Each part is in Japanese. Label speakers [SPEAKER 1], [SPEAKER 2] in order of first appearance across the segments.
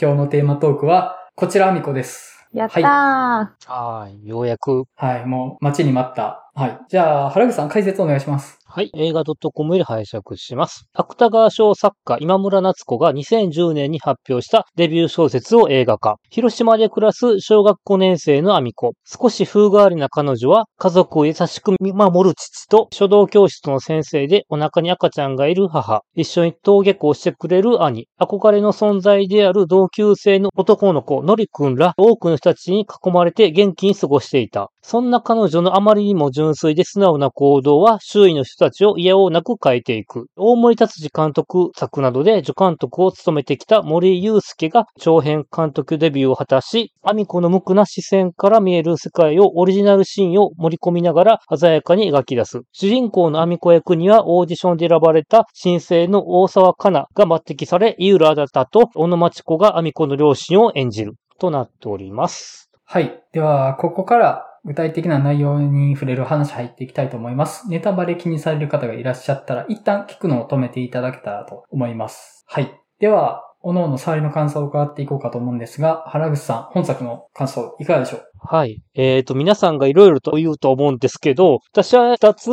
[SPEAKER 1] 今日のテーマトークは、こちらあみこです。
[SPEAKER 2] やったー、
[SPEAKER 3] はい、ようやく。
[SPEAKER 1] はい、もう待ちに待った。はい。じゃあ、原口さん解説お願いします。
[SPEAKER 3] はい、映画 .com より拝借します。芥川賞作家今村夏子が2010年に発表したデビュー小説を映画化。広島で暮らす小学5年生のアミコ。少し風変わりな彼女は家族を優しく見守る父と書道教室の先生でお腹に赤ちゃんがいる母。一緒に登下校してくれる兄。憧れの存在である同級生の男の子、のりくんら多くの人たちに囲まれて元気に過ごしていた。そんな彼女のあまりにも純粋で素直な行動は周囲の人たちを嫌おうなく変えていく。大森達治監督作などで助監督を務めてきた森祐介が長編監督デビューを果たし、アミコの無垢な視線から見える世界をオリジナルシーンを盛り込みながら鮮やかに描き出す。主人公のアミコ役にはオーディションで選ばれた新生の大沢かなが抜擢され、井浦新と小野町子がアミコの両親を演じる。となっております。
[SPEAKER 1] はい。では、ここから具体的な内容に触れる話入っていきたいと思います。ネタバレ気にされる方がいらっしゃったら、一旦聞くのを止めていただけたらと思います。はい。では、おのおの触りの感想を伺っていこうかと思うんですが、原口さん、本作の感想いかがでしょう？
[SPEAKER 3] はい。えっ、と、皆さんがいろいろと言うと思うんですけど、私は二つ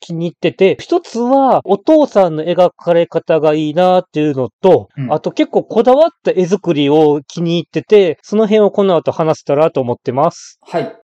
[SPEAKER 3] 気に入ってて、一つはお父さんの描かれ方がいいなっていうのと、
[SPEAKER 1] うん
[SPEAKER 3] あと結構こだわった絵作りを気に入ってて、その辺をこの後話せたらと思ってます。
[SPEAKER 1] はい。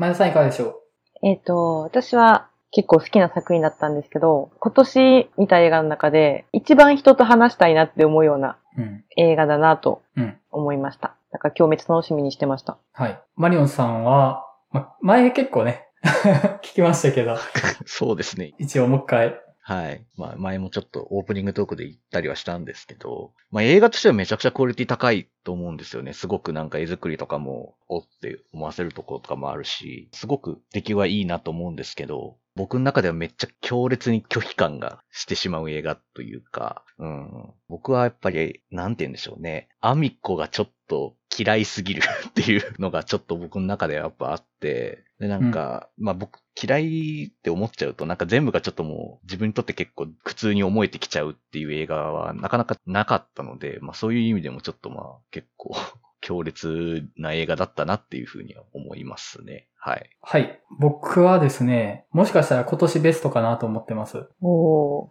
[SPEAKER 1] 前田さんいかがでしょ
[SPEAKER 2] えっ、と、私は結構好きな作品だったんですけど、今年見た映画の中で一番人と話したいなって思うような
[SPEAKER 1] ううん。
[SPEAKER 2] 映画だなと
[SPEAKER 1] うん。
[SPEAKER 2] 思いました。だから今日めっちゃ楽しみにしてました。
[SPEAKER 1] はい。マリオンさんは、ま、前結構ね、聞きましたけど、
[SPEAKER 4] そうですね。
[SPEAKER 1] 一応もう一回。
[SPEAKER 4] はい。まあ、前もちょっとオープニングトークで言ったりはしたんですけど、まあ映画としてはめちゃくちゃクオリティ高いと思うんですよね。すごくなんか絵作りとかも、おって思わせるところとかもあるし、すごく出来はいいなと思うんですけど、僕の中ではめっちゃ強烈に拒否感がしてしまう映画というか、うん。僕はやっぱり、なんて言うんでしょうね。アミコがちょっと嫌いすぎるっていうのがちょっと僕の中ではやっぱあって、で、なんか、まあ僕嫌いって思っちゃうと、なんか全部がちょっともう自分にとって結構苦痛に思えてきちゃうっていう映画はなかなかなかったので、まあそういう意味でもちょっとまあ結構強烈な映画だったなっていうふうには思いますね。はい。
[SPEAKER 1] はい。僕はですね、もしかしたら今年ベストかなと思ってます。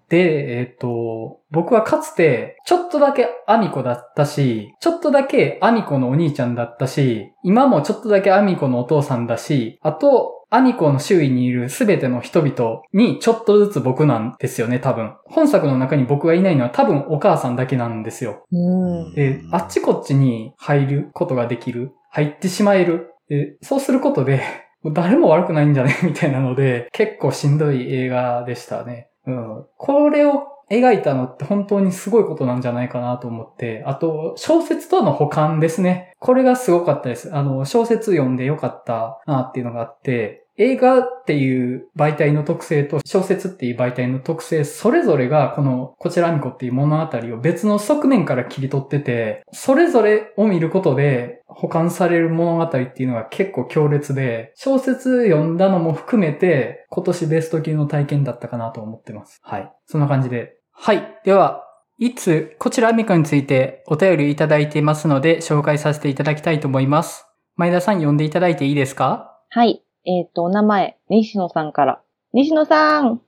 [SPEAKER 1] で、えっ、と、僕はかつて、ちょっとだけアミコだったし、ちょっとだけアミコのお兄ちゃんだったし、今もちょっとだけアミコのお父さんだし、あと、アミコの周囲にいるすべての人々にちょっとずつ僕なんですよね、多分。本作の中に僕がいないのは多分お母さんだけなんですよ。
[SPEAKER 2] うん。
[SPEAKER 1] で、あっちこっちに入ることができる。入ってしまえる。で、そうすることで、誰も悪くないんじゃね？みたいなので、結構しんどい映画でしたね。うん。これを描いたのって本当にすごいことなんじゃないかなと思って、あと、小説との補完ですね。これがすごかったです。あの、小説読んでよかったなっていうのがあって、映画っていう媒体の特性と小説っていう媒体の特性、それぞれがこのこちらみこっていう物語を別の側面から切り取ってて、それぞれを見ることで保管される物語っていうのが結構強烈で、小説読んだのも含めて今年ベスト級の体験だったかなと思ってます。はい。そんな感じで。はい。では、いつ、こちらみこについてお便りいただいていますので紹介させていただきたいと思います。前田さん読んでいただいていいですか？
[SPEAKER 2] はい。えっ、と、お名前、西野さんから。西野さん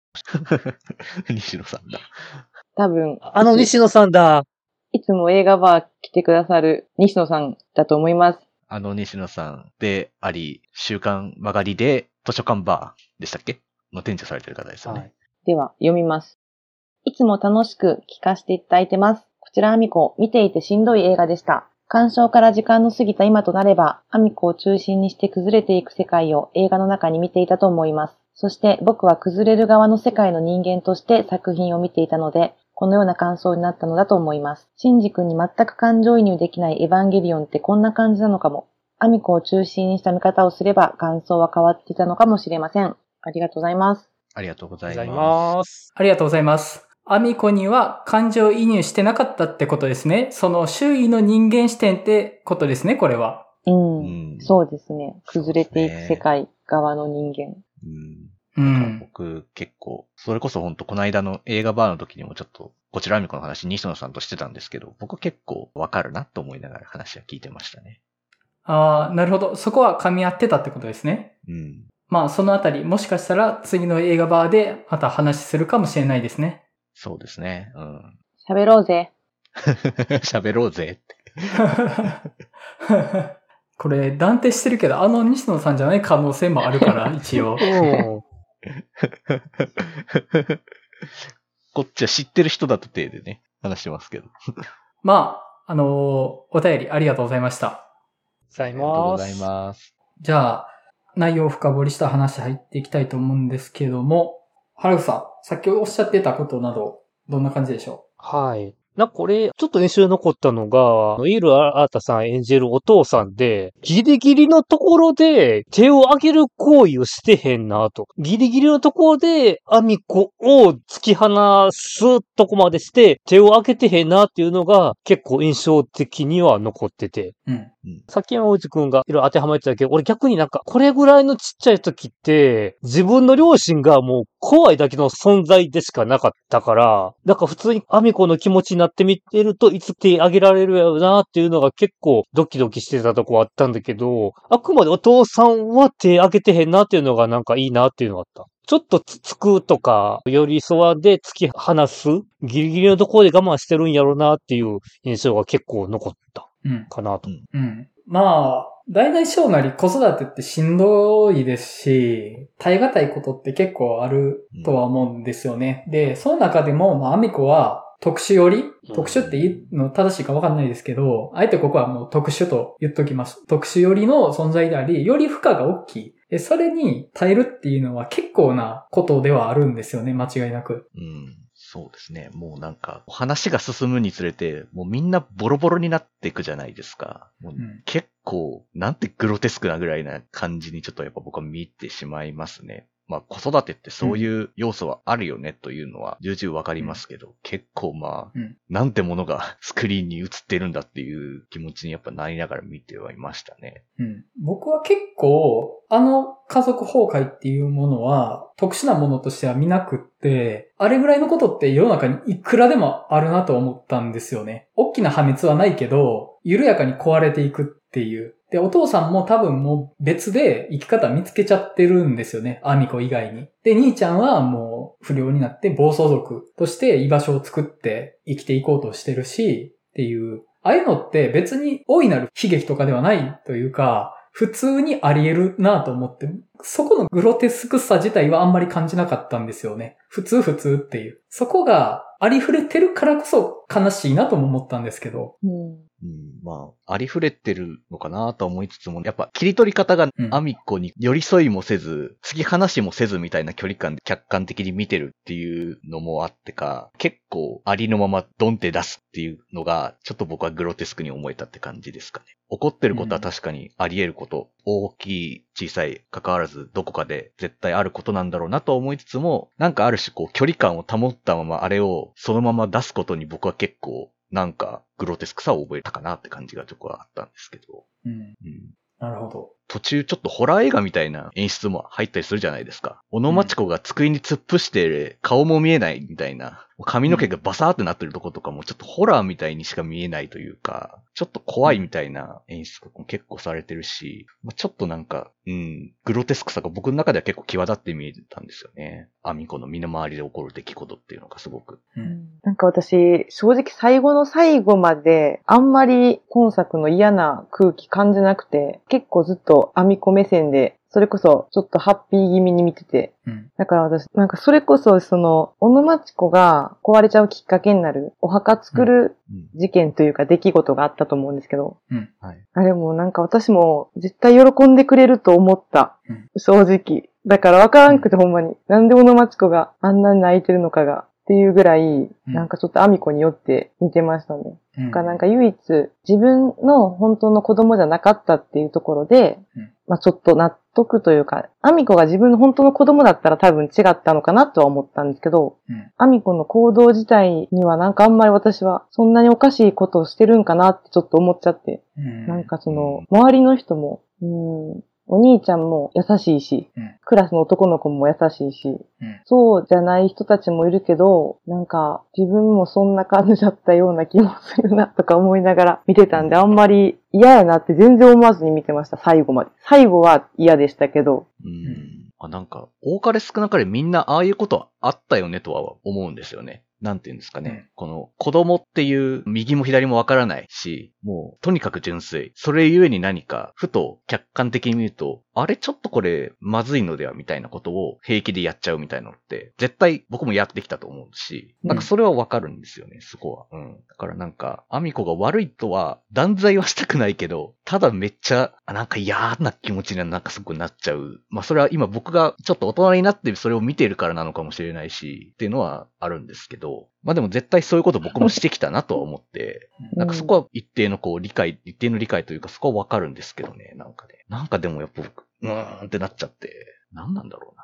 [SPEAKER 4] 西野さんだ。
[SPEAKER 2] 多分、
[SPEAKER 3] あの西野さんだ。
[SPEAKER 2] いつも映画バー来てくださる西野さんだと思います。
[SPEAKER 4] あの西野さんであり、週刊曲がりで図書館バーでしたっけ？の店長されてる方ですよね。
[SPEAKER 1] はい
[SPEAKER 2] では、読みます。いつも楽しく聞かせていただいてます。こちらアミコ、見ていてしんどい映画でした。鑑賞から時間の過ぎた今となれば、アミコを中心にして崩れていく世界を映画の中に見ていたと思います。そして僕は崩れる側の世界の人間として作品を見ていたので、このような感想になったのだと思います。シンジ君に全く感情移入できないエヴァンゲリオンってこんな感じなのかも。アミコを中心にした見方をすれば感想は変わっていたのかもしれません。ありがとうございます。
[SPEAKER 4] ありがとうございます。
[SPEAKER 1] ありがとうございます。アミコには感情移入してなかったってことですね。その周囲の人間視点ってことですね、これは。
[SPEAKER 2] うん。
[SPEAKER 4] うん
[SPEAKER 2] そうですね。崩れていく世界側の人間。
[SPEAKER 4] うん
[SPEAKER 1] うん。
[SPEAKER 4] 僕結構、それこそ本当この間の映画バーの時にもちょっと、こちらアミコの話西野さんとしてたんですけど、僕結構わかるなと思いながら話は聞いてましたね。
[SPEAKER 1] ああ、なるほど。そこは噛み合ってたってことですね。
[SPEAKER 4] うん。
[SPEAKER 1] まあ、そのあたり、もしかしたら次の映画バーでまた話するかもしれないですね。
[SPEAKER 4] そうですね。うん。
[SPEAKER 2] 喋ろうぜ。
[SPEAKER 4] 喋ろうぜって。
[SPEAKER 1] これ、断定してるけど、あの西野さんじゃない可能性もあるから、一応。
[SPEAKER 3] うん。
[SPEAKER 4] こっちは知ってる人だと体でね、話してますけど。
[SPEAKER 1] まあ、あのーお便りありがとうございました。
[SPEAKER 4] ありがとうござい
[SPEAKER 3] ます。
[SPEAKER 4] ます。
[SPEAKER 1] じゃあ、内容を深掘りした話入っていきたいと思うんですけども、原口さん、さっきおっしゃってたことなど、どんな感じでしょ
[SPEAKER 3] はい。なこれ、ちょっと練習残ったのが、イール・アータさん演じるお父さんで、ギリギリのところで手を上げる行為をしてへんなと。ギリギリのところで、アミコを突き放すとこまでして、手を上げてへんなっていうのが結構印象的には残ってて。
[SPEAKER 1] ううん。
[SPEAKER 3] さっき山内くんがいろいろ当てはまってたけど、俺逆になんか、これぐらいのちっちゃい時って、自分の両親がもう怖いだけの存在でしかなかったから、だから普通にアミコの気持ちになってみてると、いつ手あげられるやろなっていうのが結構ドキドキしてたとこあったんだけど、あくまでお父さんは手あげてへんなっていうのがなんかいいなっていうのがあった。ちょっとつつくとか、寄り添わで突き放すギリギリのところで我慢してるんやろうなっていう印象が結構残った。かなと。
[SPEAKER 1] うん。まあ、大々小なり子育てってしんどいですし、耐え難いことって結構あるとは思うんですよね。で、その中でも、まあ、アミコは特殊より
[SPEAKER 3] うん
[SPEAKER 1] 特殊って言うの正しいかわかんないですけど、あえてここはもう特殊と言っときます。特殊よりの存在であり、より負荷が大きい。でそれに耐えるっていうのは結構なことではあるんですよね、間違いなく。
[SPEAKER 4] うん。そうですね。もうなんか、話が進むにつれて、もうみんなボロボロになっていくじゃないですか。もう
[SPEAKER 1] うん
[SPEAKER 4] 結構、なんてグロテスクなぐらいな感じにちょっとやっぱ僕は見てしまいますね。まあ子育てってそういう要素はあるよねというのは重々わかりますけど、結構まあ、
[SPEAKER 1] うん
[SPEAKER 4] なんてものが スクリーンに映ってるんだっていう気持ちにやっぱなりながら見てはいましたね。
[SPEAKER 1] うん僕は結構、あの家族崩壊っていうものは特殊なものとしては見なくって、あれぐらいのことって世の中にいくらでもあるなと思ったんですよね。大きな破滅はないけど、緩やかに壊れていくっていう。で、お父さんも多分もう別で生き方見つけちゃってるんですよね。アミコ以外に。で、兄ちゃんはもう不良になって暴走族として居場所を作って生きていこうとしてるし、っていう。ああいうのって別に大いなる悲劇とかではないというか、普通にあり得るなと思って、そこのグロテスクさ自体はあんまり感じなかったんですよね。普通普通っていう。そこがありふれてるからこそ悲しいなとも思ったんですけど。
[SPEAKER 2] うん。
[SPEAKER 4] うん、まあ、ありふれてるのかなとは思いつつも、やっぱ切り取り方が
[SPEAKER 1] うん
[SPEAKER 4] アミコに寄り添いもせず、突き放しもせずみたいな距離感で客観的に見てるっていうのもあってか、結構ありのままドンって出すっていうのが、ちょっと僕はグロテスクに思えたって感じですかね。怒ってることは確かにあり得ること、大きい、小さい、関わらずどこかで絶対あることなんだろうなとは思いつつも、なんかある種こう距離感を保ったままあれをそのまま出すことに僕は結構なんかグロテスクさを覚えたかなって感じがちょっとあったんですけど。
[SPEAKER 1] うん。
[SPEAKER 4] うん
[SPEAKER 1] なるほど。
[SPEAKER 4] 途中ちょっとホラー映画みたいな演出も入ったりするじゃないですか。小野町子が机に突っ伏して顔も見えないみたいな、髪の毛がバサーってなってるとことかもちょっとホラーみたいにしか見えないというか、ちょっと怖いみたいな演出も結構されてるし、まあちょっとなんか、うん、グロテスクさが僕の中では結構際立って見えたんですよね。アミコの身の回りで起こる出来事っていうのがすごく。
[SPEAKER 1] うん。
[SPEAKER 2] なんか私、正直最後の最後まで、あんまり今作の嫌な空気感じなくて、結構ずっとアミコ目線で、それこそちょっとハッピー気味に見てて、
[SPEAKER 1] うん。
[SPEAKER 2] だから私、なんかそれこそその、小野町子が壊れちゃうきっかけになる、お墓作る
[SPEAKER 4] うん。
[SPEAKER 2] 事件というか出来事があったと思うんですけど、
[SPEAKER 4] はい。
[SPEAKER 2] あれもなんか私も絶対喜んでくれると思った。
[SPEAKER 1] うん
[SPEAKER 2] 正直。だからわからんくてほんまに。なんで小野町子があんなに泣いてるのかが。っていうぐらい、なんかちょっとアミコによって見てましたね。
[SPEAKER 1] うん。
[SPEAKER 2] だからなんか唯一自分の本当の子供じゃなかったっていうところで、
[SPEAKER 1] うん
[SPEAKER 2] まあちょっと納得というか、アミコが自分の本当の子供だったら多分違ったのかなとは思ったんですけど、
[SPEAKER 1] うん
[SPEAKER 2] アミコの行動自体にはなんかあんまり私はそんなにおかしいことをしてるんかなってちょっと思っちゃって、
[SPEAKER 1] うん。
[SPEAKER 2] なんかその、周りの人も、うん、お兄ちゃんも優しいし、
[SPEAKER 1] うん
[SPEAKER 2] クラスの男の子も優しいし、
[SPEAKER 1] うん
[SPEAKER 2] そうじゃない人たちもいるけど、なんか自分もそんな感じだったような気もするなとか思いながら見てたんで、あんまり嫌やなって全然思わずに見てました、最後まで。最後は嫌でしたけど。
[SPEAKER 4] うん。あ、なんか、多かれ少なかれみんなああいうことあったよねとは思うんですよね。なんて言うんですかね。
[SPEAKER 1] うん
[SPEAKER 4] この子供っていう右も左もわからないし、もうとにかく純粋。それゆえに何か、ふと客観的に見ると、あれちょっとこれまずいのではみたいなことを平気でやっちゃうみたいなのって、絶対僕もやってきたと思うし、なんかそれはわかるんですよね、そこは。うん。だからなんか、アミコが悪いとは断罪はしたくないけど、ただめっちゃ、あなんか嫌な気持ちになんかすごくなっちゃう。まあそれは今僕がちょっと大人になってそれを見ているからなのかもしれないし、っていうのはあるんですけど、まあでも絶対そういうこと僕もしてきたなとは思って、なんかそこは一定のこう理解、一定の理解というかそこはわかるんですけどね、なんかね。なんかでもやっぱ僕、うーんってなっちゃって、なんなんだろうな。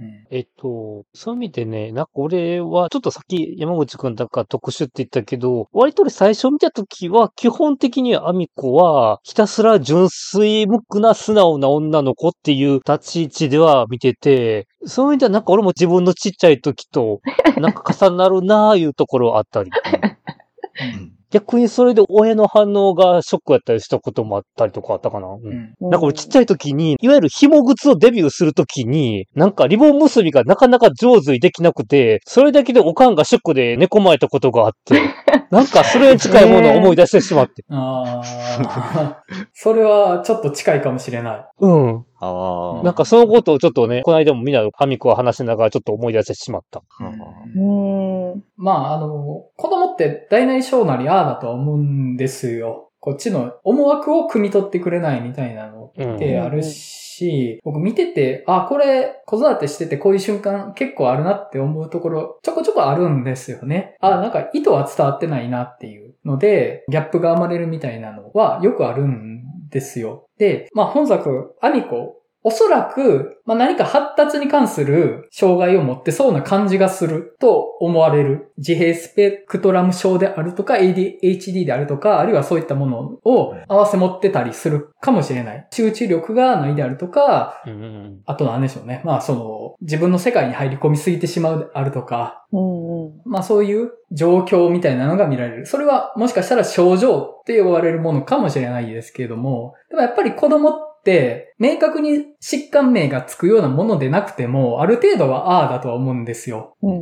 [SPEAKER 1] うん
[SPEAKER 3] えっと、そういう意味でね、なんか俺は、ちょっとさっき山口くんだから特殊って言ったけど、割と俺最初見たときは、基本的にアミコは、ひたすら純粋無垢な素直な女の子っていう立ち位置では見てて、そういう意味ではなんか俺も自分のちっちゃい時と、なんか重なるなあいうところはあったり。
[SPEAKER 4] う ん
[SPEAKER 3] 逆にそれで親の反応がショックやったりしたこともあったりとかあったかな？うん
[SPEAKER 1] うん
[SPEAKER 3] なんか俺ちっちゃい時に、いわゆる紐靴をデビューする時に、なんかリボン結びがなかなか上手にできなくて、それだけでおかんがショックで寝込まれたことがあって、なんかそれに近いものを思い出してしまって。
[SPEAKER 1] ああ、それはちょっと近いかもしれない。
[SPEAKER 3] うん。
[SPEAKER 4] ああ。
[SPEAKER 3] なんかそのことをちょっとね、この間もみんなファミコは話しながらちょっと思い出してしまった。
[SPEAKER 2] うーん。
[SPEAKER 1] まあ、あの、子供って大なり小なりああだとは思うんですよ。こっちの思惑を汲み取ってくれないみたいなのってあるし、僕見てて、あ、これ子育てしててこういう瞬間結構あるなって思うところちょこちょこあるんですよね。あ、なんか意図は伝わってないなっていうので、ギャップが生まれるみたいなのはよくあるんですよ。で、まあ本作、アミコ、おそらく、まあ、何か発達に関する障害を持ってそうな感じがすると思われる。自閉スペクトラム症であるとか、ADHD であるとか、あるいはそういったものを合わせ持ってたりするかもしれない。集中力がないであるとか、
[SPEAKER 3] うんうん
[SPEAKER 1] あと何でしょうね。まあその、自分の世界に入り込みすぎてしまうであるとか、
[SPEAKER 2] うんうん。
[SPEAKER 1] まあそういう状況みたいなのが見られる。それはもしかしたら症状って呼ばれるものかもしれないですけれども、でもやっぱり子供って明確に疾患名がつくようなものでなくても、ある程度はああだとは思うんですよ。
[SPEAKER 2] うんうん。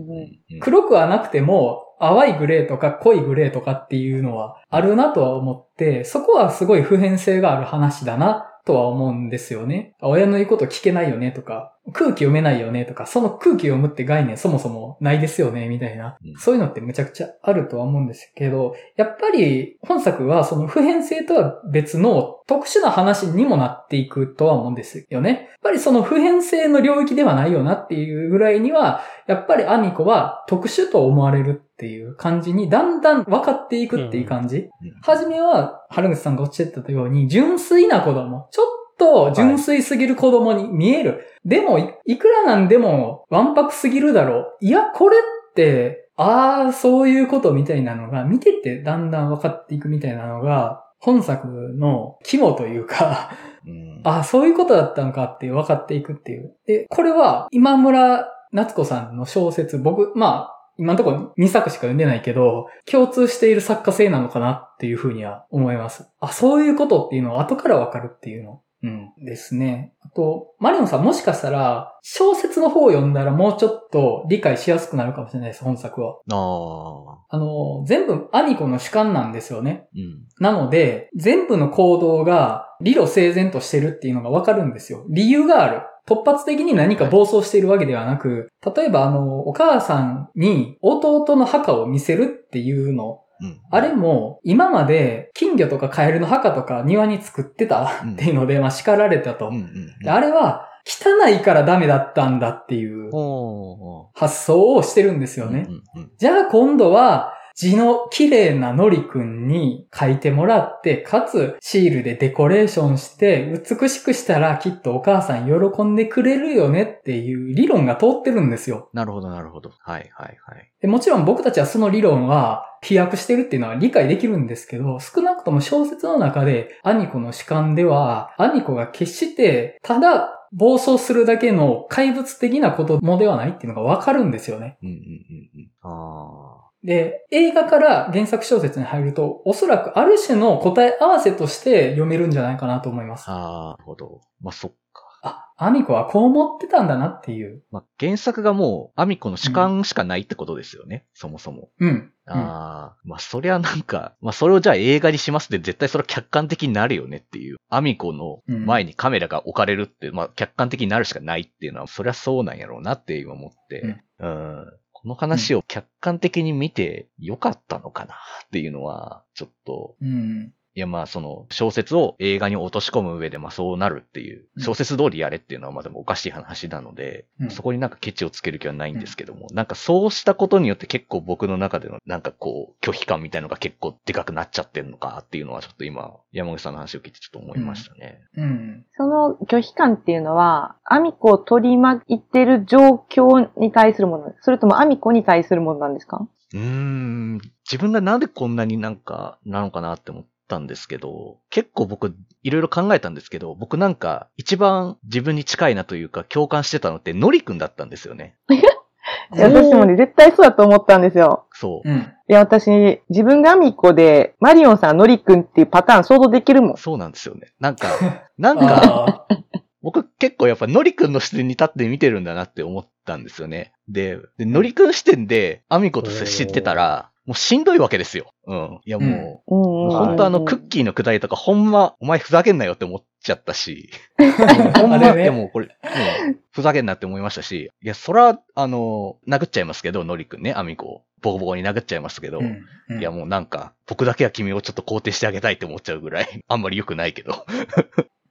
[SPEAKER 4] うん
[SPEAKER 1] 黒くはなくても、淡いグレーとか濃いグレーとかっていうのはあるなとは思って、そこはすごい普遍性がある話だなとは思うんですよね。親の言うこと聞けないよねとか、空気読めないよねとか、その空気読むって概念そもそもないですよねみたいな
[SPEAKER 4] うん。
[SPEAKER 1] そういうのってむちゃくちゃあるとは思うんですけど、やっぱり本作はその普遍性とは別の特殊な話にもなっていくとは思うんですよね。やっぱりその普遍性の領域ではないよなっていうぐらいには、やっぱりアミコは特殊と思われるっていう感じにだんだん分かっていくっていう感じ。
[SPEAKER 4] うん
[SPEAKER 1] はじめは、原口さんがおっしゃってたように、純粋な子供。ちょっと純粋すぎる子供に見える。でもい、いくらなんでも、わんぱくすぎるだろう。いや、これって、ああ、そういうことみたいなのが、見ててだんだん分かっていくみたいなのが、本作の肝というか、
[SPEAKER 4] うん
[SPEAKER 1] ああ、そういうことだったのかって分かっていくっていう。で、これは今村夏子さんの小説、僕、まあ、今のところ2作しか読んでないけど、共通している作家性なのかなっていうふうには思います。あ、そういうことっていうのは後から分かるっていうの。うん。ですね。あと、マリオンさんもしかしたら、小説の方を読んだらもうちょっと理解しやすくなるかもしれないです、本作は。
[SPEAKER 4] ああ。
[SPEAKER 1] あの、全部アミコの主観なんですよね。
[SPEAKER 4] うん。
[SPEAKER 1] なので、全部の行動が理路整然としてるっていうのがわかるんですよ。理由がある。突発的に何か暴走しているわけではなく、例えばあの、お母さんに弟の墓を見せるっていうの。
[SPEAKER 4] うん。
[SPEAKER 1] あれも、今まで金魚とかカエルの墓とか庭に作ってたっていうので、まあ叱られたと。あれは、汚いからダメだったんだっていう発想をしてるんですよね。じゃあ今度は、字の綺麗なのりくんに書いてもらって、かつシールでデコレーションして、美しくしたらきっとお母さん喜んでくれるよねっていう理論が通ってるんですよ。
[SPEAKER 4] なるほど、なるほど。はい、はい、はい。
[SPEAKER 1] でもちろん僕たちはその理論は飛躍してるっていうのは理解できるんですけど、少なくとも小説の中でアニコの主観では、アニコが決してただ暴走するだけの怪物的なこともではないっていうのがわかるんですよね。
[SPEAKER 4] うん、うん、うん、うん。あ
[SPEAKER 1] で、映画から原作小説に入ると、おそらくある種の答え合わせとして読めるんじゃないかなと思います。
[SPEAKER 4] あ、ああ、なるほど。まあ、そっか。
[SPEAKER 1] あ、アミコはこう思ってたんだなっていう。
[SPEAKER 4] まあ、原作がもう、アミコの主観しかないってことですよね。そもそも。
[SPEAKER 1] うん。うん
[SPEAKER 4] ああ、まあ、そりゃなんか、まあ、それをじゃあ映画にしますって絶対それは客観的になるよねっていう。アミコの前にカメラが置かれるって、まあ、客観的になるしかないっていうのは、そりゃそうなんやろうなって今思って、うん。この話を客観的に見てよかったのかなっていうのは、ちょっと、
[SPEAKER 1] うん。
[SPEAKER 4] いやまあその小説を映画に落とし込む上でまあそうなるっていう、
[SPEAKER 1] うん。
[SPEAKER 4] 小説通りやれっていうのはまあでもおかしい話なので、
[SPEAKER 1] うん。
[SPEAKER 4] そこになんかケチをつける気はないんですけども、なんかそうしたことによって結構僕の中でのなんかこう拒否感みたいのが結構でかくなっちゃってんのかっていうのはちょっと今山口さんの話を聞いてちょっと思いましたね。
[SPEAKER 1] うん。
[SPEAKER 2] その拒否感っていうのは、アミコを取り巻いてる状況に対するもの、それともアミコに対するものなんですか？
[SPEAKER 4] うーん、自分がなんでこんなになんかなのかなって思ったんですけど、結構僕いろいろ考えたんですけど、僕なんか一番自分に近いなというか共感してたのってノリ君だったんですよね。
[SPEAKER 2] 私もね、絶対そうだと思ったんですよ。
[SPEAKER 4] そう。
[SPEAKER 1] うん。
[SPEAKER 2] いや、私、自分がアミコで、マリオンさん、ノリくんっていうパターン想像できるもん。
[SPEAKER 4] そうなんですよね。なんか、なんか、
[SPEAKER 1] あ
[SPEAKER 4] 僕結構やっぱノリ君の視点に立って見てるんだなって思ったんですよね。で、でノリ君視点でアミコと接してたら、もうしんどいわけですよ。うん。いやもう、
[SPEAKER 2] うん。
[SPEAKER 4] 本当あの、クッキーのくだりとか、ほんま、お前ふざけんなよって思っちゃったし、ほんま、
[SPEAKER 1] あれね。
[SPEAKER 4] でもこれ、もう、ふざけんなって思いましたし、いや、そら、あの、殴っちゃいますけど、ノリ君ね、アミコを。ボコボコに殴っちゃいますけど、
[SPEAKER 1] うん。うん。
[SPEAKER 4] いや、もうなんか、僕だけは君をちょっと肯定してあげたいって思っちゃうぐらい、あんまり良くないけど。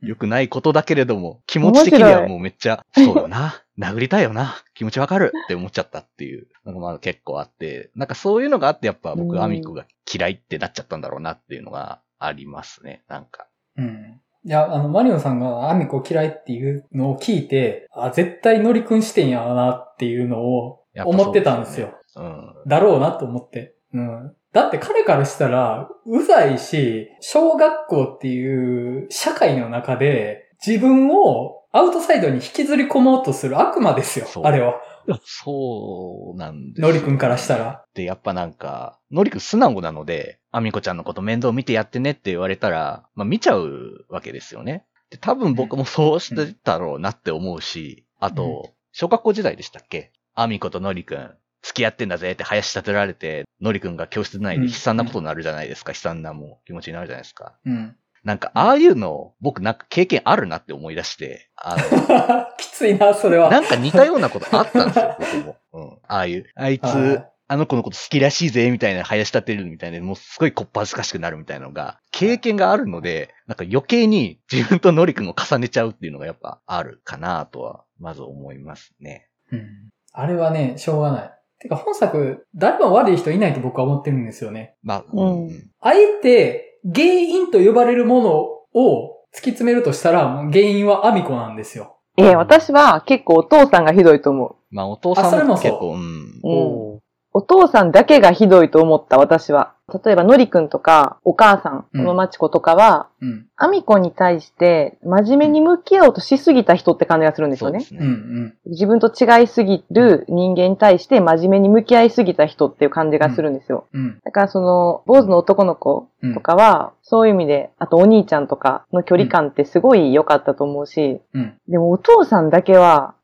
[SPEAKER 4] 良くないことだけれども、気持ち的にはもうめっちゃ、そうよな、殴りたいよな、気持ちわかるって思っちゃったっていうのがまあ結構あって、なんかそういうのがあってやっぱ僕、
[SPEAKER 2] うん
[SPEAKER 4] アミコが嫌いってなっちゃったんだろうなっていうのがありますね、なんか。
[SPEAKER 1] うん。いや、あの、マリオンさんがアミコ嫌いっていうのを聞いて、あ、絶対ノリ君視点やなっていうのを思ってたんですよ。
[SPEAKER 4] うん。
[SPEAKER 1] だろうなと思って。うん。だって彼からしたら、うざいし、小学校っていう社会の中で、自分をアウトサイドに引きずり込もうとする悪魔ですよ。あれは。
[SPEAKER 4] そうなんですよ
[SPEAKER 1] ノリ君からしたら。
[SPEAKER 4] で、やっぱなんか、ノリ君素直なので、アミコちゃんのこと面倒見てやってねって言われたら、まあ見ちゃうわけですよね。で、多分僕もそうしてたろうなって思うし、あ
[SPEAKER 1] うん
[SPEAKER 4] と、小学校時代でしたっけ？アミコとノリ君、付き合ってんだぜって林立てられて、ノリ君が教室内で悲惨なことになるじゃないですか。悲惨なもう気持ちになるじゃないですか。
[SPEAKER 1] うん。
[SPEAKER 4] なんか、ああいうの、僕なんか経験あるなって思い出して、あの、
[SPEAKER 1] きついな、それは。
[SPEAKER 4] なんか似たようなことあったんですよ、僕も。うん。ああいう、あいつ
[SPEAKER 1] はい、
[SPEAKER 4] あの子のこと好きらしいぜ、みたいな、林立てるみたいな、もうすごいこっぱずかしくなるみたいなのが、経験があるので、なんか余計に自分とノリ君を重ねちゃうっていうのがやっぱあるかなとは、まず思いますね。
[SPEAKER 1] うん。あれはね、しょうがない。てか本作、誰も悪い人いないと僕は思ってるんですよね。
[SPEAKER 4] まあ、
[SPEAKER 2] うん
[SPEAKER 1] あえて、原因と呼ばれるものを突き詰めるとしたら、原因はアミコなんですよ。
[SPEAKER 2] ええ私は結構お父さんがひどいと思
[SPEAKER 4] まあ、お父さん
[SPEAKER 1] あそれもそう
[SPEAKER 4] も結構、うん。
[SPEAKER 3] お
[SPEAKER 2] 父さんだけがひどいと思った、私は。例えば、のりくんとか、お母さん、
[SPEAKER 1] うん
[SPEAKER 2] のまちことかは、
[SPEAKER 1] うん。
[SPEAKER 2] アミコに対して、真面目に向き合おうとしすぎた人って感じがするんですよね。
[SPEAKER 1] うん。う。ん。
[SPEAKER 2] 自分と違いすぎる人間に対して真面目に向き合いすぎた人っていう感じがするんですよ。
[SPEAKER 1] うん。
[SPEAKER 2] だからその、坊主の男の子
[SPEAKER 1] うん
[SPEAKER 2] とかは、そういう意味で、あとお兄ちゃんとかの距離感ってすごい良かったと思うし、
[SPEAKER 1] うん。
[SPEAKER 2] でもお父さんだけは、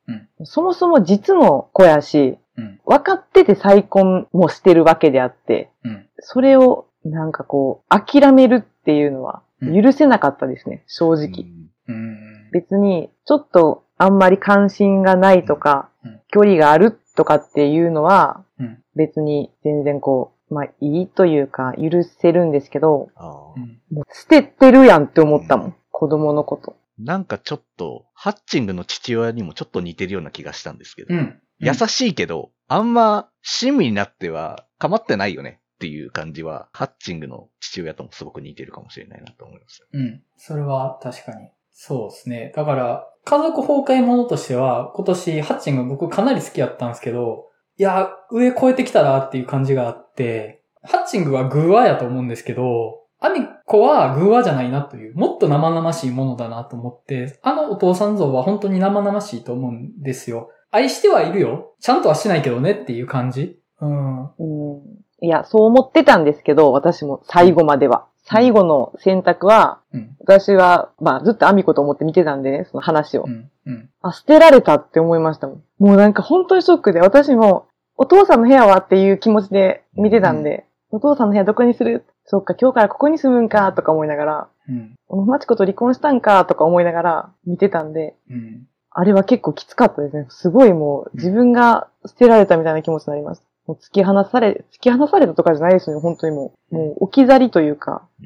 [SPEAKER 2] そもそも実の子やし、
[SPEAKER 1] うん。
[SPEAKER 2] 分かってて再婚もしてるわけであって、
[SPEAKER 1] うん。
[SPEAKER 2] それをなんかこう、諦めるっていうのは
[SPEAKER 1] うん
[SPEAKER 2] 許せなかったですね、正直。
[SPEAKER 1] うん。
[SPEAKER 2] 別に、ちょっとあんまり関心がないとか、
[SPEAKER 1] うん
[SPEAKER 2] 距離があるとかっていうのは、
[SPEAKER 1] うん
[SPEAKER 2] 別に全然こう、まあいいというか許せるんですけど、
[SPEAKER 4] ああ
[SPEAKER 1] うん。
[SPEAKER 2] もう捨ててるやんって思ったもん、子供のこと。
[SPEAKER 4] なんかちょっと、ハッチングの父親にもちょっと似てるような気がしたんですけど、
[SPEAKER 1] うん。
[SPEAKER 4] 優しいけど、あんま、親身になっては構ってないよねっていう感じは、ハッチングの父親ともすごく似てるかもしれないなと思います。
[SPEAKER 1] うん。それは確かに。そうですね。だから、家族崩壊ものとしては、今年、ハッチング僕かなり好きやったんですけど、いや、上越えてきたなっていう感じがあって、ハッチングはグーワーやと思うんですけど、アミコはグーワーじゃないなという、もっと生々しいものだなと思って、あのお父さん像は本当に生々しいと思うんですよ。愛してはいるよ。ちゃんとはしないけどねっていう感じ。うん。
[SPEAKER 2] うん。いや、そう思ってたんですけど、私も最後までは。最後の選択は、
[SPEAKER 1] うん。
[SPEAKER 2] 私は、まあ、ずっとアミコと思って見てたんでね、その話を
[SPEAKER 1] う。ん。うん。
[SPEAKER 2] あ、捨てられたって思いましたもん。もうなんか本当にショックで、私も、お父さんの部屋はっていう気持ちで見てたんで、お父さんの部屋どこにする？そっか、今日からここに住むんか、とか思いながら、
[SPEAKER 1] うん。
[SPEAKER 2] このマチコと離婚したんか、とか思いながら見てたんで、
[SPEAKER 1] うん。
[SPEAKER 2] あれは結構きつかったですね。すごいもう、自分が捨てられたみたいな気持ちになります。もう突き放され、突き放されたとかじゃないですよね、本当にもう。もう置き去りというか。
[SPEAKER 4] う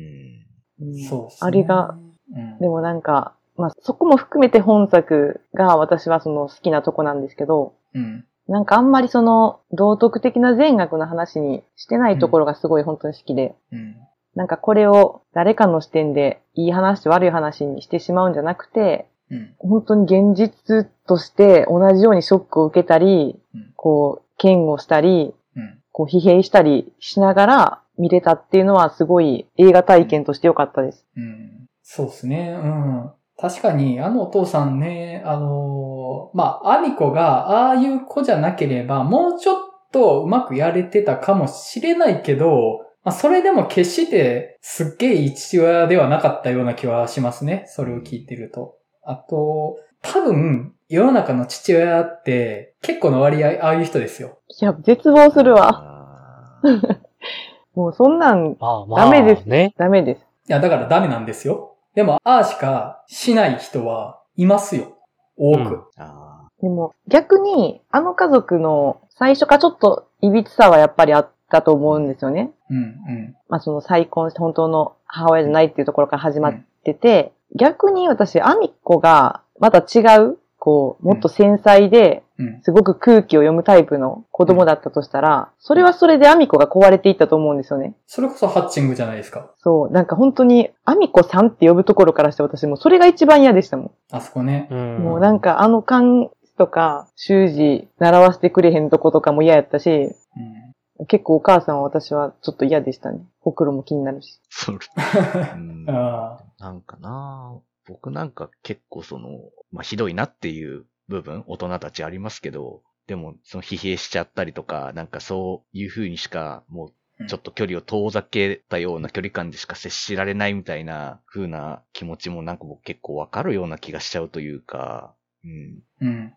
[SPEAKER 4] ん。
[SPEAKER 2] うん
[SPEAKER 1] そう
[SPEAKER 2] あれが、
[SPEAKER 1] うん。
[SPEAKER 2] でもなんか、まあそこも含めて本作が私はその好きなとこなんですけど、
[SPEAKER 1] うん。
[SPEAKER 2] なんかあんまりその道徳的な善悪の話にしてないところがすごい本当に好きで、
[SPEAKER 1] うん。
[SPEAKER 2] なんかこれを誰かの視点でいい話悪い話にしてしまうんじゃなくて、
[SPEAKER 1] うん。
[SPEAKER 2] 本当に現実として同じようにショックを受けたり、
[SPEAKER 1] うん
[SPEAKER 2] こう、嫌悪したり、
[SPEAKER 1] うん。
[SPEAKER 2] こう疲弊したりしながら見れたっていうのはすごい映画体験として良かったです。
[SPEAKER 1] うん。そうですね。うん。確かに、あのお父さんね、あのーまあ、アミコがああいう子じゃなければ、もうちょっとうまくやれてたかもしれないけど、まあ、それでも決してすっげえいい父親ではなかったような気はしますね。それを聞いてると。あと、多分、世の中の父親って結構の割合ああいう人ですよ。
[SPEAKER 2] いや、絶望するわ。もうそんなん
[SPEAKER 3] まあまあ。
[SPEAKER 2] ダメです
[SPEAKER 3] ね。
[SPEAKER 2] ダメです。
[SPEAKER 1] いや、だからダメなんですよ。でも、ああしかしない人はいますよ。多く。
[SPEAKER 3] うん
[SPEAKER 4] あ
[SPEAKER 2] でも逆にあの家族の最初からちょっと歪さはやっぱりあったと思うんですよね。
[SPEAKER 1] うん、うん。
[SPEAKER 2] まあその再婚して本当の母親じゃないっていうところから始まってて、逆に私、アミコがまた違う、こう、もっと繊細で、
[SPEAKER 1] うん。
[SPEAKER 2] すごく空気を読むタイプの子供だったとしたら、それはそれでアミコが壊れていったと思うんですよね。
[SPEAKER 1] それこそハッチングじゃないですか。
[SPEAKER 2] そう、なんか本当に、アミコさんって呼ぶところからして私もそれが一番嫌でしたもん。
[SPEAKER 1] あそこね。
[SPEAKER 3] うん。
[SPEAKER 2] もうなんかあの漢字とか、習字習わせてくれへんとことかも嫌やったし、
[SPEAKER 1] うん。
[SPEAKER 2] 結構お母さんは私はちょっと嫌でしたね。ほくろも気になるし。
[SPEAKER 4] それ、うん
[SPEAKER 1] あ
[SPEAKER 4] なんかな僕なんか結構その、まあ、ひどいなっていう部分、大人たちありますけど、でも、その疲弊しちゃったりとか、なんかそういう風にしか、もう、ちょっと距離を遠ざけたような距離感でしか接しられないみたいな風な気持ちもなんか僕結構わかるような気がしちゃうというか、うん。い
[SPEAKER 1] うん。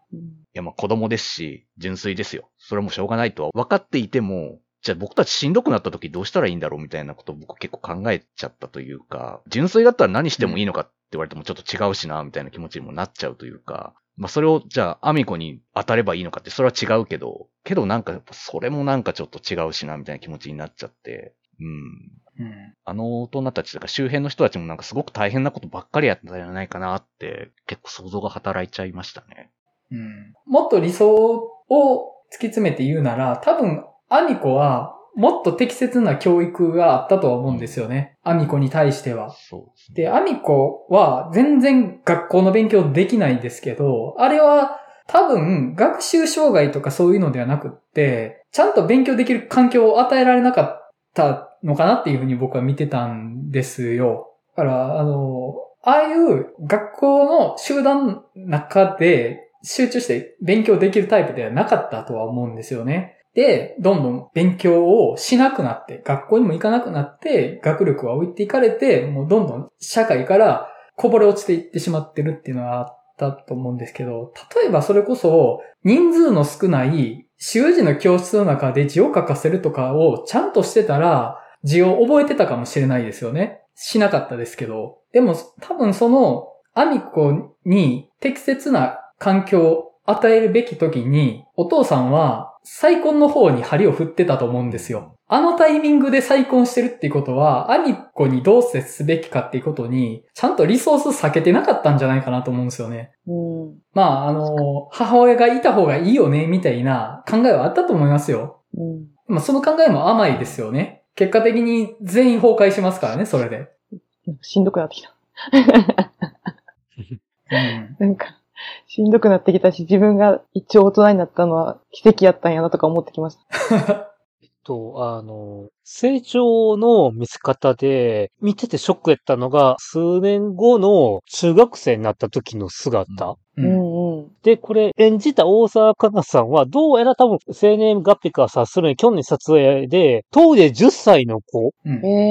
[SPEAKER 4] や、まあ子供ですし、純粋ですよ。それはもうしょうがないとは分かっていても、じゃあ僕たちしんどくなった時どうしたらいいんだろうみたいなことを僕結構考えちゃったというか、純粋だったら何してもいいのかって言われてもちょっと違うしな、みたいな気持ちにもなっちゃうというか、まあそれをじゃあアミコに当たればいいのかってそれは違うけど、けどなんかやっぱそれもなんかちょっと違うしな、みたいな気持ちになっちゃって、うん。
[SPEAKER 1] うん。
[SPEAKER 4] あの大人たちとか周辺の人たちもなんかすごく大変なことばっかりやったんじゃないかなって結構想像が働いちゃいましたね。
[SPEAKER 1] うん。もっと理想を突き詰めて言うなら、多分、アミコは、もっと適切な教育があったとは思うんですよね。アミコに対しては。
[SPEAKER 4] そうですね。
[SPEAKER 1] で、アミコは全然学校の勉強できないんですけど、あれは多分学習障害とかそういうのではなくって、ちゃんと勉強できる環境を与えられなかったのかなっていうふうに僕は見てたんですよ。だから、あの、ああいう学校の集団の中で集中して勉強できるタイプではなかったとは思うんですよね。で、どんどん勉強をしなくなって、学校にも行かなくなって、学力は置いていかれて、もうどんどん社会からこぼれ落ちていってしまってるっていうのはあったと思うんですけど、例えばそれこそ、人数の少ない習字の教室の中で字を書かせるとかをちゃんとしてたら、字を覚えてたかもしれないですよね。しなかったですけど。でも多分その、アミコに適切な環境を与えるべき時に、お父さんは再婚の方に針を振ってたと思うんですよ。あのタイミングで再婚してるっていうことは、アミコにどう接すべきかっていうことに、ちゃんとリソース避けてなかったんじゃないかなと思うんですよね。
[SPEAKER 2] うん。
[SPEAKER 1] まあ、あの、母親がいた方がいいよね、みたいな考えはあったと思いますよ。
[SPEAKER 2] うん。
[SPEAKER 1] まあ、その考えも甘いですよね。結果的に全員崩壊しますからね、それで。
[SPEAKER 2] しんどくなってきた。
[SPEAKER 1] うん。
[SPEAKER 2] なんか、しんどくなってきたし、自分が一応大人になったのは奇跡やったんやなとか思ってきました。
[SPEAKER 3] と、あの、成長の見せ方で、見ててショックやったのが、数年後の中学生になった時の姿。
[SPEAKER 1] う。
[SPEAKER 2] うんんうん。
[SPEAKER 3] で、これ、演じた大沢かなさんは、どうやら多分、青年月日から察するに、去年撮影で、当時10歳の子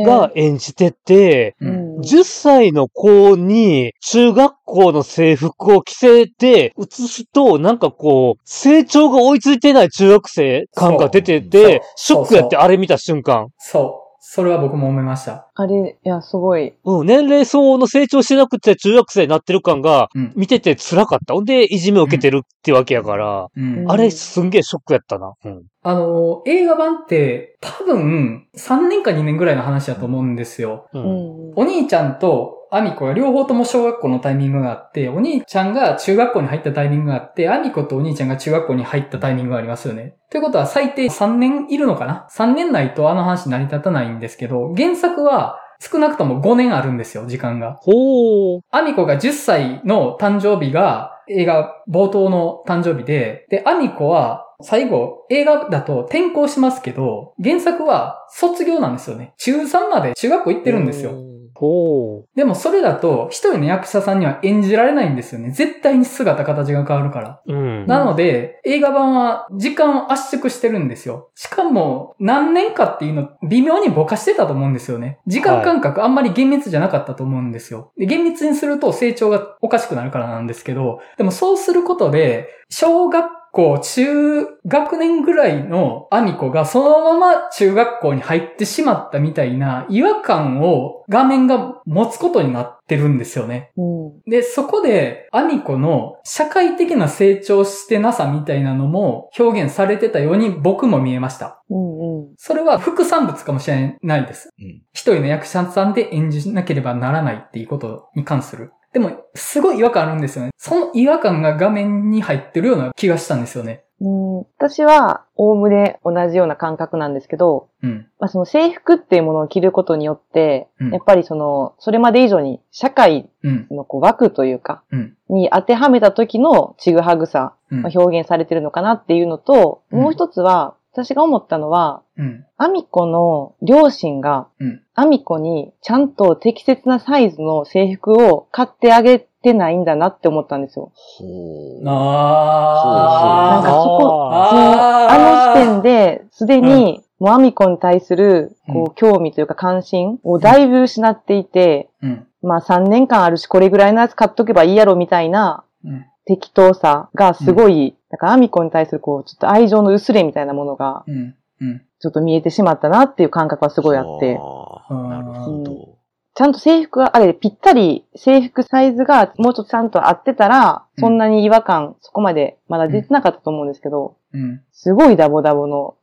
[SPEAKER 3] が演じてて、
[SPEAKER 1] う。
[SPEAKER 2] うんん。
[SPEAKER 3] 10歳の子に中学校の制服を着せて映すと、なんかこう、成長が追いついてない中学生感が出てて、ショックやってあれ見た瞬間。
[SPEAKER 1] そう。それは僕も思いました。
[SPEAKER 2] あれ、いや、すごい。
[SPEAKER 3] うん、年齢相応の成長しなくて中学生になってる感が
[SPEAKER 1] うん。
[SPEAKER 3] 見てて辛かった。ほんで、いじめを受けてるってわけやから、
[SPEAKER 1] うん。
[SPEAKER 3] あれすんげえショックやったな。うん。
[SPEAKER 1] あの、映画版って多分3年か2年ぐらいの話だと思うんですよ。
[SPEAKER 3] う。
[SPEAKER 2] うんん。
[SPEAKER 1] お兄ちゃんとアミコが両方とも小学校のタイミングがあって、お兄ちゃんが中学校に入ったタイミングがあって、アミコとお兄ちゃんが中学校に入ったタイミングがありますよね。ということは最低3年いるのかな ?3 年内とあの話成り立たないんですけど、原作は少なくとも5年あるんですよ、時間が。
[SPEAKER 3] ほー。
[SPEAKER 1] アミコが10歳の誕生日が映画冒頭の誕生日で、で、アミコは最後映画だと転校しますけど、原作は卒業なんですよね。中3まで中学校行ってるんですよ。
[SPEAKER 3] ほー。
[SPEAKER 1] でもそれだと一人の役者さんには演じられないんですよね。絶対に姿形が変わるから。
[SPEAKER 3] うん。
[SPEAKER 1] なので、映画版は時間を圧縮してるんですよ。しかも、何年かっていうの、微妙にぼかしてたと思うんですよね。時間感覚あんまり厳密じゃなかったと思うんですよ。で厳密にすると成長がおかしくなるからなんですけど、でもそうすることで、小学校、中学年ぐらいのアミコがそのまま中学校に入ってしまったみたいな違和感を画面が持つことになってるんですよね。
[SPEAKER 2] うん。
[SPEAKER 1] で、そこで、アミコの社会的な成長してなさみたいなのも表現されてたように僕も見えました。
[SPEAKER 2] うんうん。
[SPEAKER 1] それは副産物かもしれないです。
[SPEAKER 4] うん。
[SPEAKER 1] 一人の役者さんで演じなければならないっていうことに関する。でも、すごい違和感あるんですよね。その違和感が画面に入ってるような気がしたんですよね。
[SPEAKER 2] うん、私は、おおむね同じような感覚なんですけど、
[SPEAKER 1] うん。
[SPEAKER 2] まあ、その制服っていうものを着ることによって、
[SPEAKER 1] うん
[SPEAKER 2] やっぱりその、それまで以上に社会
[SPEAKER 1] うん。
[SPEAKER 2] のこう枠というか、
[SPEAKER 1] うん。
[SPEAKER 2] に当てはめた時のちぐはぐさ
[SPEAKER 1] うん
[SPEAKER 2] が表現されてるのかなっていうのと、
[SPEAKER 1] うん
[SPEAKER 2] もう一つは、私が思ったのは、
[SPEAKER 1] うん。
[SPEAKER 2] アミコの両親が、
[SPEAKER 1] うん
[SPEAKER 2] アミコにちゃんと適切なサイズの制服を買ってあげてないんだなって思ったんですよ。
[SPEAKER 4] ほう。
[SPEAKER 1] あー。
[SPEAKER 2] なんかそこ、
[SPEAKER 3] あ
[SPEAKER 2] その時点で、すでに、もうアミコに対する、こ
[SPEAKER 1] う
[SPEAKER 2] う、興味というか関心をだいぶ失っていて、
[SPEAKER 1] うん。
[SPEAKER 2] まあ3年間あるし、これぐらいのやつ買っとけばいいやろみたいな
[SPEAKER 1] うん。
[SPEAKER 2] 適当さがすごい、だからアミコに対するこう、ちょっと愛情の薄れみたいなものが、
[SPEAKER 1] うん。うん。
[SPEAKER 2] ちょっと見えてしまったなっていう感覚はすごいあって、
[SPEAKER 4] あーなるほど。
[SPEAKER 2] ちゃんと制服が、あれ、ぴったり制服サイズがもうちょっとちゃんと合ってたら、
[SPEAKER 1] うん
[SPEAKER 2] そんなに違和感、そこまでまだ出てなかったと思うんですけど、
[SPEAKER 1] うん。
[SPEAKER 2] すごいダボダボの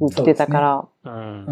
[SPEAKER 2] 服着てたから、
[SPEAKER 3] うん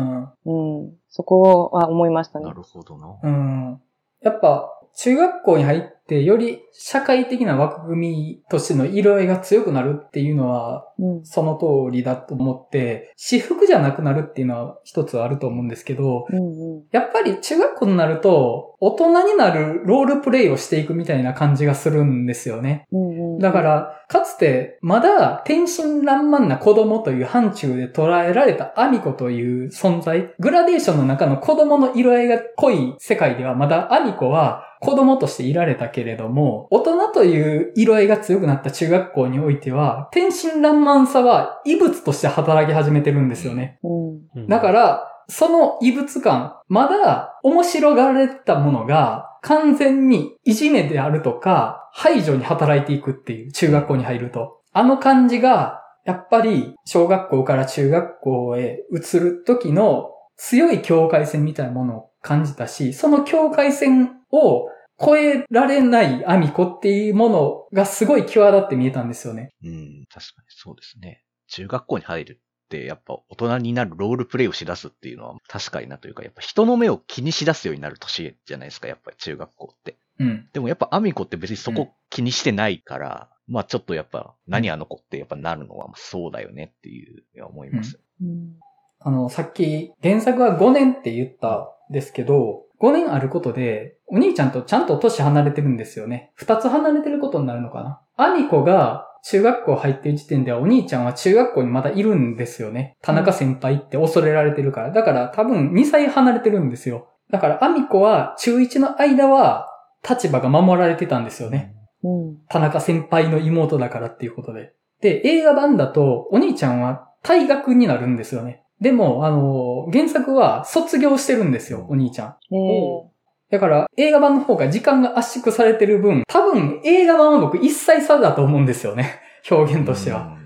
[SPEAKER 1] う。ん。
[SPEAKER 2] うん。そこは思いましたね
[SPEAKER 4] な。るほどな。
[SPEAKER 1] うん。やっぱ、中学校に入って、より社会的な枠組みとしての色合いが強くなるっていうのは、
[SPEAKER 2] うん。
[SPEAKER 1] その通りだと思って、私服じゃなくなるっていうのは一つあると思うんですけど、
[SPEAKER 2] うんうん。
[SPEAKER 1] やっぱり中学校になると、大人になるロールプレイをしていくみたいな感じがするんですよね。
[SPEAKER 2] うんうん。
[SPEAKER 1] だか、ら、かつて、まだ天真爛漫な子供という範疇で捉えられたアミコという存在、グラデーションの中の子供の色合いが濃い世界では、まだアミコは子供としていられたけれども、大人という色合いが強くなった中学校においては、天真爛漫さは異物として働き始めてるんですよね。
[SPEAKER 2] うん。
[SPEAKER 1] だから、その異物感、まだ面白がられたものが完全にいじめであるとか、排除に働いていくっていう中学校に入ると。あの感じが、やっぱり小学校から中学校へ移る時の強い境界線みたいなものを感じたし、その境界線を超えられないアミコっていうものがすごい際立って見えたんですよね。
[SPEAKER 4] うん、確かにそうですね。中学校に入るって、やっぱ大人になるロールプレイをしだすっていうのは確かになというか、やっぱ人の目を気にしだすようになる年じゃないですか、やっぱり中学校って。
[SPEAKER 1] うん。
[SPEAKER 4] でもやっぱアミコって別にそうこ
[SPEAKER 1] ん
[SPEAKER 4] 気にしてないから、まあちょっとやっぱ、何あの子ってやっぱなるのはそうだよねっていう、思います。
[SPEAKER 2] うん
[SPEAKER 1] あの、さっき原作は5年って言ったんですけど、5年あることで、お兄ちゃんとちゃんと年離れてるんですよね。2つ離れてることになるのかな。アミコが中学校入ってる時点ではお兄ちゃんは中学校にまだいるんですよね。田中先輩って恐れられてるから。だから多分2歳離れてるんですよ。だからアミコは中1の間は立場が守られてたんですよね。
[SPEAKER 2] うん。
[SPEAKER 1] 田中先輩の妹だからっていうことで。で、映画版だとお兄ちゃんは退学になるんですよね。でも、あの、原作は卒業してるんですよ、お兄ちゃん。
[SPEAKER 2] ええ
[SPEAKER 1] だから、映画版の方が時間が圧縮されてる分、多分映画版は僕1歳差だと思うんですよね。表現としては。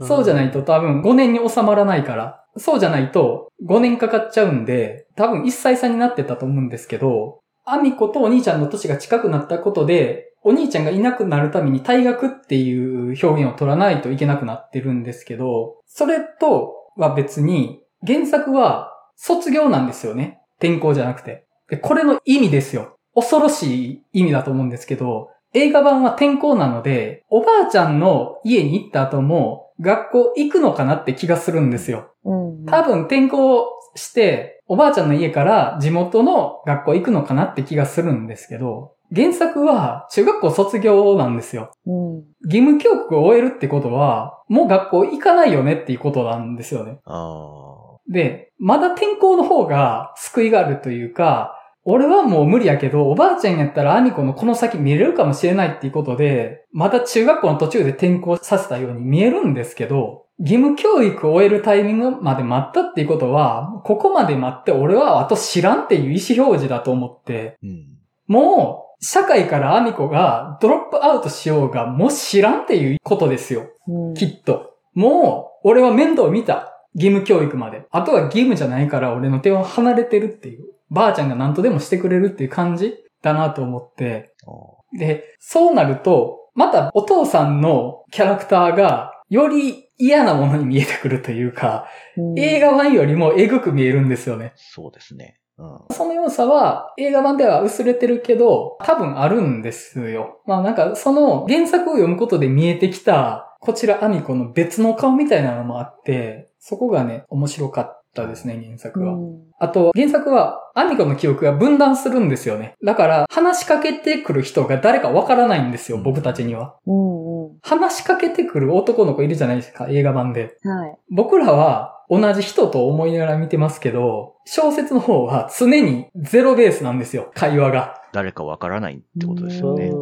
[SPEAKER 1] そうじゃないと多分5年に収まらないから、そうじゃないと5年かかっちゃうんで、多分1歳差になってたと思うんですけど、アミコとお兄ちゃんの年が近くなったことで、お兄ちゃんがいなくなるために退学っていう表現を取らないといけなくなってるんですけど、それとは別に、原作は卒業なんですよね。転校じゃなくて。で、これの意味ですよ。恐ろしい意味だと思うんですけど、映画版は転校なので、おばあちゃんの家に行った後も、学校行くのかなって気がするんですよ。
[SPEAKER 2] うん。
[SPEAKER 1] 多分転校して、おばあちゃんの家から地元の学校行くのかなって気がするんですけど、原作は中学校卒業なんですよ。
[SPEAKER 2] うん。
[SPEAKER 1] 義務教育を終えるってことは、もう学校行かないよねっていうことなんですよね。
[SPEAKER 4] あ
[SPEAKER 1] で、まだ転校の方が救いがあるというか、俺はもう無理やけど、おばあちゃんやったらアミコのこの先見れるかもしれないっていうことで、また中学校の途中で転校させたように見えるんですけど、義務教育を終えるタイミングまで待ったっていうことは、ここまで待って俺はあと知らんっていう意思表示だと思って、
[SPEAKER 4] ーうん。
[SPEAKER 1] もう、社会からアミコがドロップアウトしようが、もう知らんっていうことですよ。
[SPEAKER 2] うん。
[SPEAKER 1] きっと。もう、俺は面倒見た。義務教育まで。あとは義務じゃないから俺の手を離れてるっていう。ばあちゃんが何とでもしてくれるっていう感じだなと思って。
[SPEAKER 4] あ
[SPEAKER 1] で、そうなると、またお父さんのキャラクターが、より嫌なものに見えてくるというか、
[SPEAKER 2] うん
[SPEAKER 1] 映画版よりもえぐく見えるんですよね。
[SPEAKER 4] そうですね。うん。
[SPEAKER 1] その良さは映画版では薄れてるけど、多分あるんですよ。まあなんかその原作を読むことで見えてきた、こちらアミコの別の顔みたいなのもあって、そこがね、面白かったですね、原作は。
[SPEAKER 2] うん
[SPEAKER 1] あと、原作は、アミコの記憶が分断するんですよね。だから、話しかけてくる人が誰かわからないんですよ、僕たちには。
[SPEAKER 2] うんう
[SPEAKER 1] 話しかけてくる男の子いるじゃないですか、映画版で。
[SPEAKER 2] ん。はい。
[SPEAKER 1] 僕らは同じ人と思いながら見てますけど、小説の方は常にゼロベースなんですよ、会話が。
[SPEAKER 4] 誰かわからないってことですよね。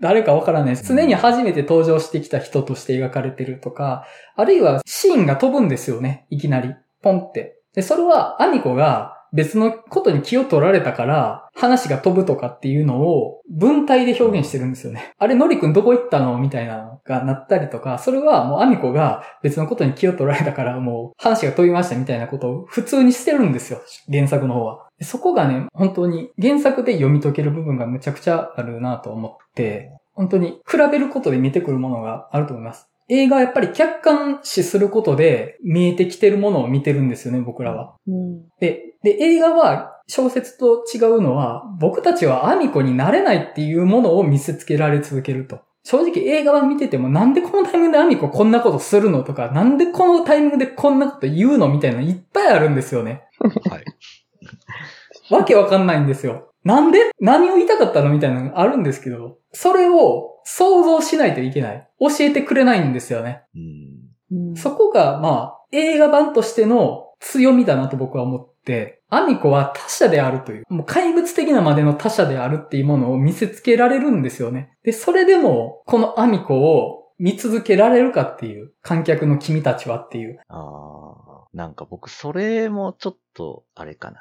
[SPEAKER 1] 誰かわからない。常に初めて登場してきた人として描かれてるとか、あるいはシーンが飛ぶんですよね、いきなり。ポンって。で、それはアミコが別のことに気を取られたから、話が飛ぶとかっていうのを文体で表現してるんですよね。あれ、のりくんどこ行ったの？みたいなのがなったりとか、それはもうアミコが別のことに気を取られたから、もう話が飛びましたみたいなことを普通にしてるんですよ、原作の方は。でそこがね、本当に原作で読み解ける部分がめちゃくちゃあるなと思って、本当に比べることで見てくるものがあると思います。映画はやっぱり客観視することで見えてきてるものを見てるんですよね、僕らは。
[SPEAKER 2] うん。
[SPEAKER 1] で、で、映画は小説と違うのは、僕たちはアミコになれないっていうものを見せつけられ続けると。正直映画は見ててもなんでこのタイミングでアミコこんなことするのとか、なんでこのタイミングでこんなこと言うのみたいなのいっぱいあるんですよね。
[SPEAKER 4] はい。
[SPEAKER 1] わけわかんないんですよ。なんで？何を言いたかったのみたいなのがあるんですけど、それを想像しないといけない。教えてくれないんですよね。
[SPEAKER 4] うん。
[SPEAKER 2] うん。
[SPEAKER 1] そこが、まあ、映画版としての強みだなと僕は思って、アミコは他者であるという、もう怪物的なまでの他者であるっていうものを見せつけられるんですよね。で、それでも、このアミコを見続けられるかっていう、観客の君たちはっていう。
[SPEAKER 4] ああ、なんか僕、それもちょっと、あれかな。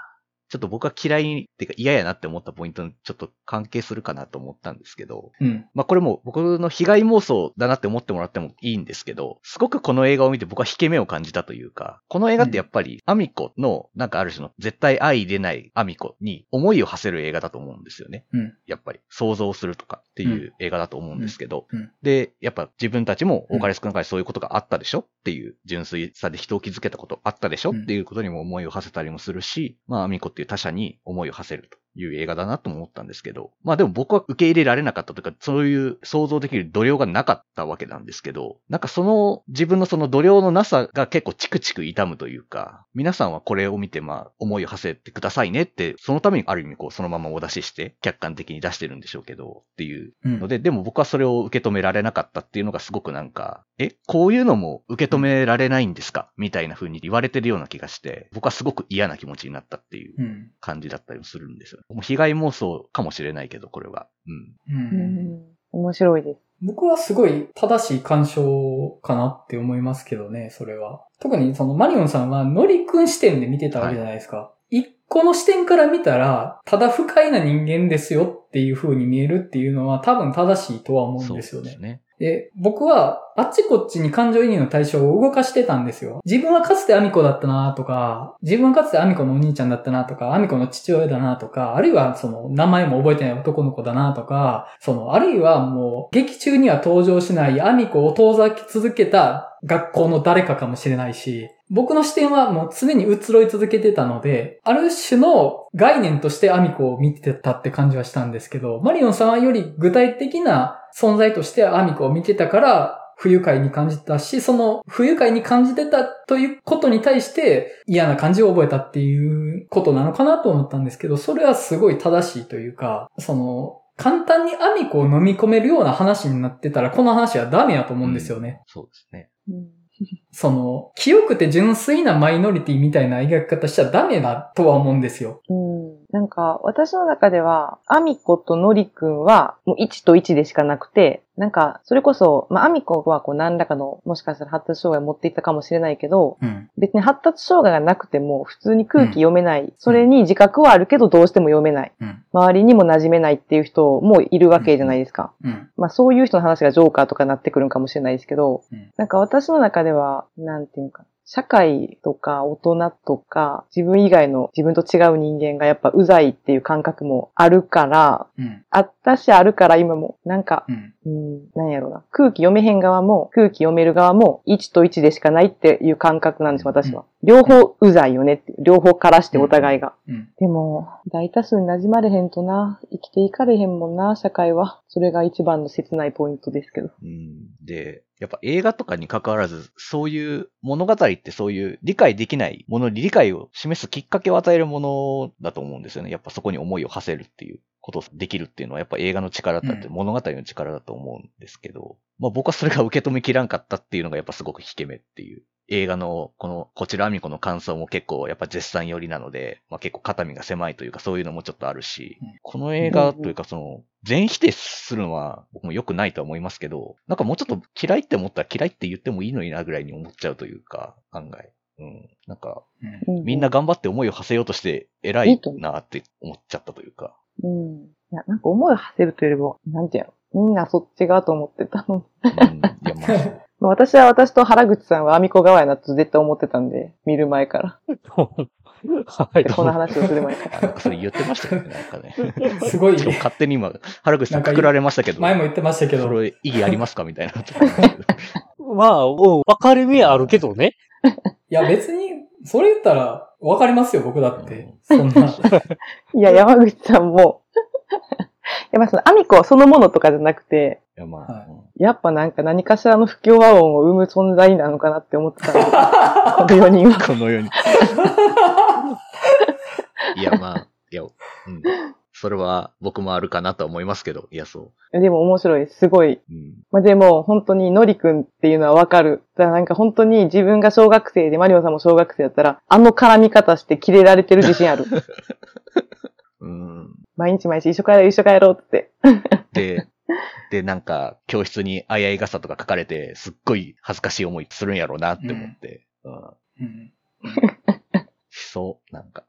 [SPEAKER 4] ちょっと僕は嫌いっていうか嫌やなって思ったポイントにちょっと関係するかなと思ったんですけど、
[SPEAKER 1] うん。
[SPEAKER 4] まあこれも僕の被害妄想だなって思ってもらってもいいんですけど、すごくこの映画を見て僕は引け目を感じたというか、この映画ってやっぱりアミコのなんかある種の絶対相入れないアミコに思いを馳せる映画だと思うんですよね。
[SPEAKER 1] うん。
[SPEAKER 4] やっぱり想像するとかっていう映画だと思うんですけど、
[SPEAKER 1] うんうん
[SPEAKER 4] で、やっぱ自分たちも多かれ少なかれそういうことがあったでしょっていう純粋さで人を傷つけたことあったでしょ
[SPEAKER 1] うん
[SPEAKER 4] っていうことにも思いを馳せたりもするし、まあアミコっていう他者に思いを馳せると。いう映画だなと思ったんですけど、まあでも僕は受け入れられなかったというか、そういう想像できる度量がなかったわけなんですけど、なんかその自分のその度量のなさが結構チクチク痛むというか、皆さんはこれを見てまあ思いを馳せてくださいねって、そのためにある意味こうそのままお出しして客観的に出してるんでしょうけど、っていう
[SPEAKER 1] うん
[SPEAKER 4] ので、でも僕はそれを受け止められなかったっていうのがすごくなんか、え、こういうのも受け止められないんですか？みたいな風に言われてるような気がして、僕はすごく嫌な気持ちになったっていう
[SPEAKER 1] うん。
[SPEAKER 4] 感じだったりもするんですよ。もう被害妄想かもしれないけど、これは。うん。
[SPEAKER 1] う。
[SPEAKER 2] うんん。面白いです。
[SPEAKER 1] 僕はすごい正しい干渉かなって思いますけどね、それは。特にそのマリオンさんはノリ君視点で見てたわけじゃないですか。一個の視点から見たら、ただ不快な人間ですよっていう風に見えるっていうのは多分正しいとは思うんですよね。
[SPEAKER 4] ね。
[SPEAKER 1] で、僕はあっちこっちに感情移入の対象を動かしてたんですよ。自分はかつてアミコだったなとか、自分はかつてアミコのお兄ちゃんだったなとか、アミコの父親だなとか、あるいはその名前も覚えてない男の子だなとか、その、あるいはもう劇中には登場しないアミコを遠ざき続けた学校の誰かかもしれないし、僕の視点はもう常に移ろい続けてたので、ある種の概念としてアミコを見てたって感じはしたんですけど、マリオンさんはより具体的な存在としてアミコを見てたから、不愉快に感じたし、その不愉快に感じてたということに対して嫌な感じを覚えたっていうことなのかなと思ったんですけど、それはすごい正しいというか、その、簡単にアミコを飲み込めるような話になってたら、この話はダメやと思うんですよね。
[SPEAKER 4] そうですね。
[SPEAKER 2] うん
[SPEAKER 1] その、清くて純粋なマイノリティみたいな描き方しちゃダメだとは思うんですよ。
[SPEAKER 2] うん。なんか、私の中では、アミコとノリくんは、もう1と1でしかなくて、なんか、それこそ、まあ、アミコはこう何らかの、もしかしたら発達障害を持っていったかもしれないけど、
[SPEAKER 1] うん。
[SPEAKER 2] 別に発達障害がなくても、普通に空気読めない。それに自覚はあるけど、どうしても読めない。
[SPEAKER 1] うん。
[SPEAKER 2] 周りにも馴染めないっていう人もいるわけじゃないですか。
[SPEAKER 1] うん。
[SPEAKER 2] まあそういう人の話がジョーカーとかになってくるんかもしれないですけど、
[SPEAKER 1] うん
[SPEAKER 2] なんか私の中では、なんていうか、社会とか大人とか自分以外の自分と違う人間がやっぱうざいっていう感覚もあるから、
[SPEAKER 1] うん。
[SPEAKER 2] あったしあるから今も、なんか、
[SPEAKER 1] うん。
[SPEAKER 2] うん、なんやろな。空気読めへん側も、空気読める側も、1と1でしかないっていう感覚なんです、私は。両方うざいよねって。両方からしてお互いが。
[SPEAKER 1] うん。
[SPEAKER 2] でも、大多数に馴染まれへんとな、生きていかれへんもんな、社会は。それが一番の切ないポイントですけど。
[SPEAKER 4] うん。で、やっぱ映画とかに関わらず、そういう物語ってそういう理解できないものに理解を示すきっかけを与えるものだと思うんですよね。やっぱそこに思いを馳せるっていうことをできるっていうのはやっぱ映画の力だって
[SPEAKER 1] うん
[SPEAKER 4] 物語の力だと思うんですけど、まあ僕はそれが受け止めきらんかったっていうのがやっぱすごく引け目っていう。映画のこのこちらアミコの感想も結構やっぱ絶賛寄りなので、まあ結構肩身が狭いというかそういうのもちょっとあるし、
[SPEAKER 1] うん
[SPEAKER 4] この映画というかその全否定するのは僕も良くないとは思いますけど、なんかもうちょっと嫌いって思ったら嫌いって言ってもいいのになぐらいに思っちゃうというか、案外。うん。なんか、みんな、頑張って思いを馳せようとして偉いなって思っちゃったというか。
[SPEAKER 2] うん。いや、なんか思いを馳せるというよりも、なんていうの？みんなそっち側と思ってたの。
[SPEAKER 4] うん。いや、まあ、
[SPEAKER 2] ま あ私は私と原口さんはアミコ側やなと絶対思ってたんで、見る前から。
[SPEAKER 3] はい。
[SPEAKER 2] この話をする前か
[SPEAKER 4] あなんかそれ言ってましたけどね、なんかね。
[SPEAKER 1] すごい、
[SPEAKER 4] 勝手に今、原口さんくくられましたけど、
[SPEAKER 1] 前も言ってましたけど
[SPEAKER 4] そ、れ意義ありますかみたいな。ま
[SPEAKER 3] あ、うん分かれ目あるけどね。
[SPEAKER 1] いや別に、それ言ったらわかりますよ、僕だって。そんな。
[SPEAKER 2] ら。いや、山口さんも、やっぱそのアミコそのものとかじゃなくて、
[SPEAKER 4] いや、ま
[SPEAKER 1] は
[SPEAKER 4] あ、うん
[SPEAKER 2] やっぱなんか何かしらの不協和音を生む存在なのかなって思ってたんで、この4人は。
[SPEAKER 4] このように。いや、まあ、いや、うん。それは僕もあるかなとは思いますけど、いや、そ
[SPEAKER 2] でも面白い。すごい。
[SPEAKER 4] う。うん。
[SPEAKER 2] まあ、でも、本当にのりくんっていうのはわかる。だからなんか本当に自分が小学生でマリオさんも小学生だったら、あの絡み方してキレられてる自信ある。
[SPEAKER 4] うん。
[SPEAKER 2] 毎日毎日一緒帰ろう一緒帰ろうって。
[SPEAKER 4] で、で、なんか、教室にあいあい傘とか書かれて、すっごい恥ずかしい思いするんやろうなって思って。うん。
[SPEAKER 1] うん
[SPEAKER 4] しそう、なんか、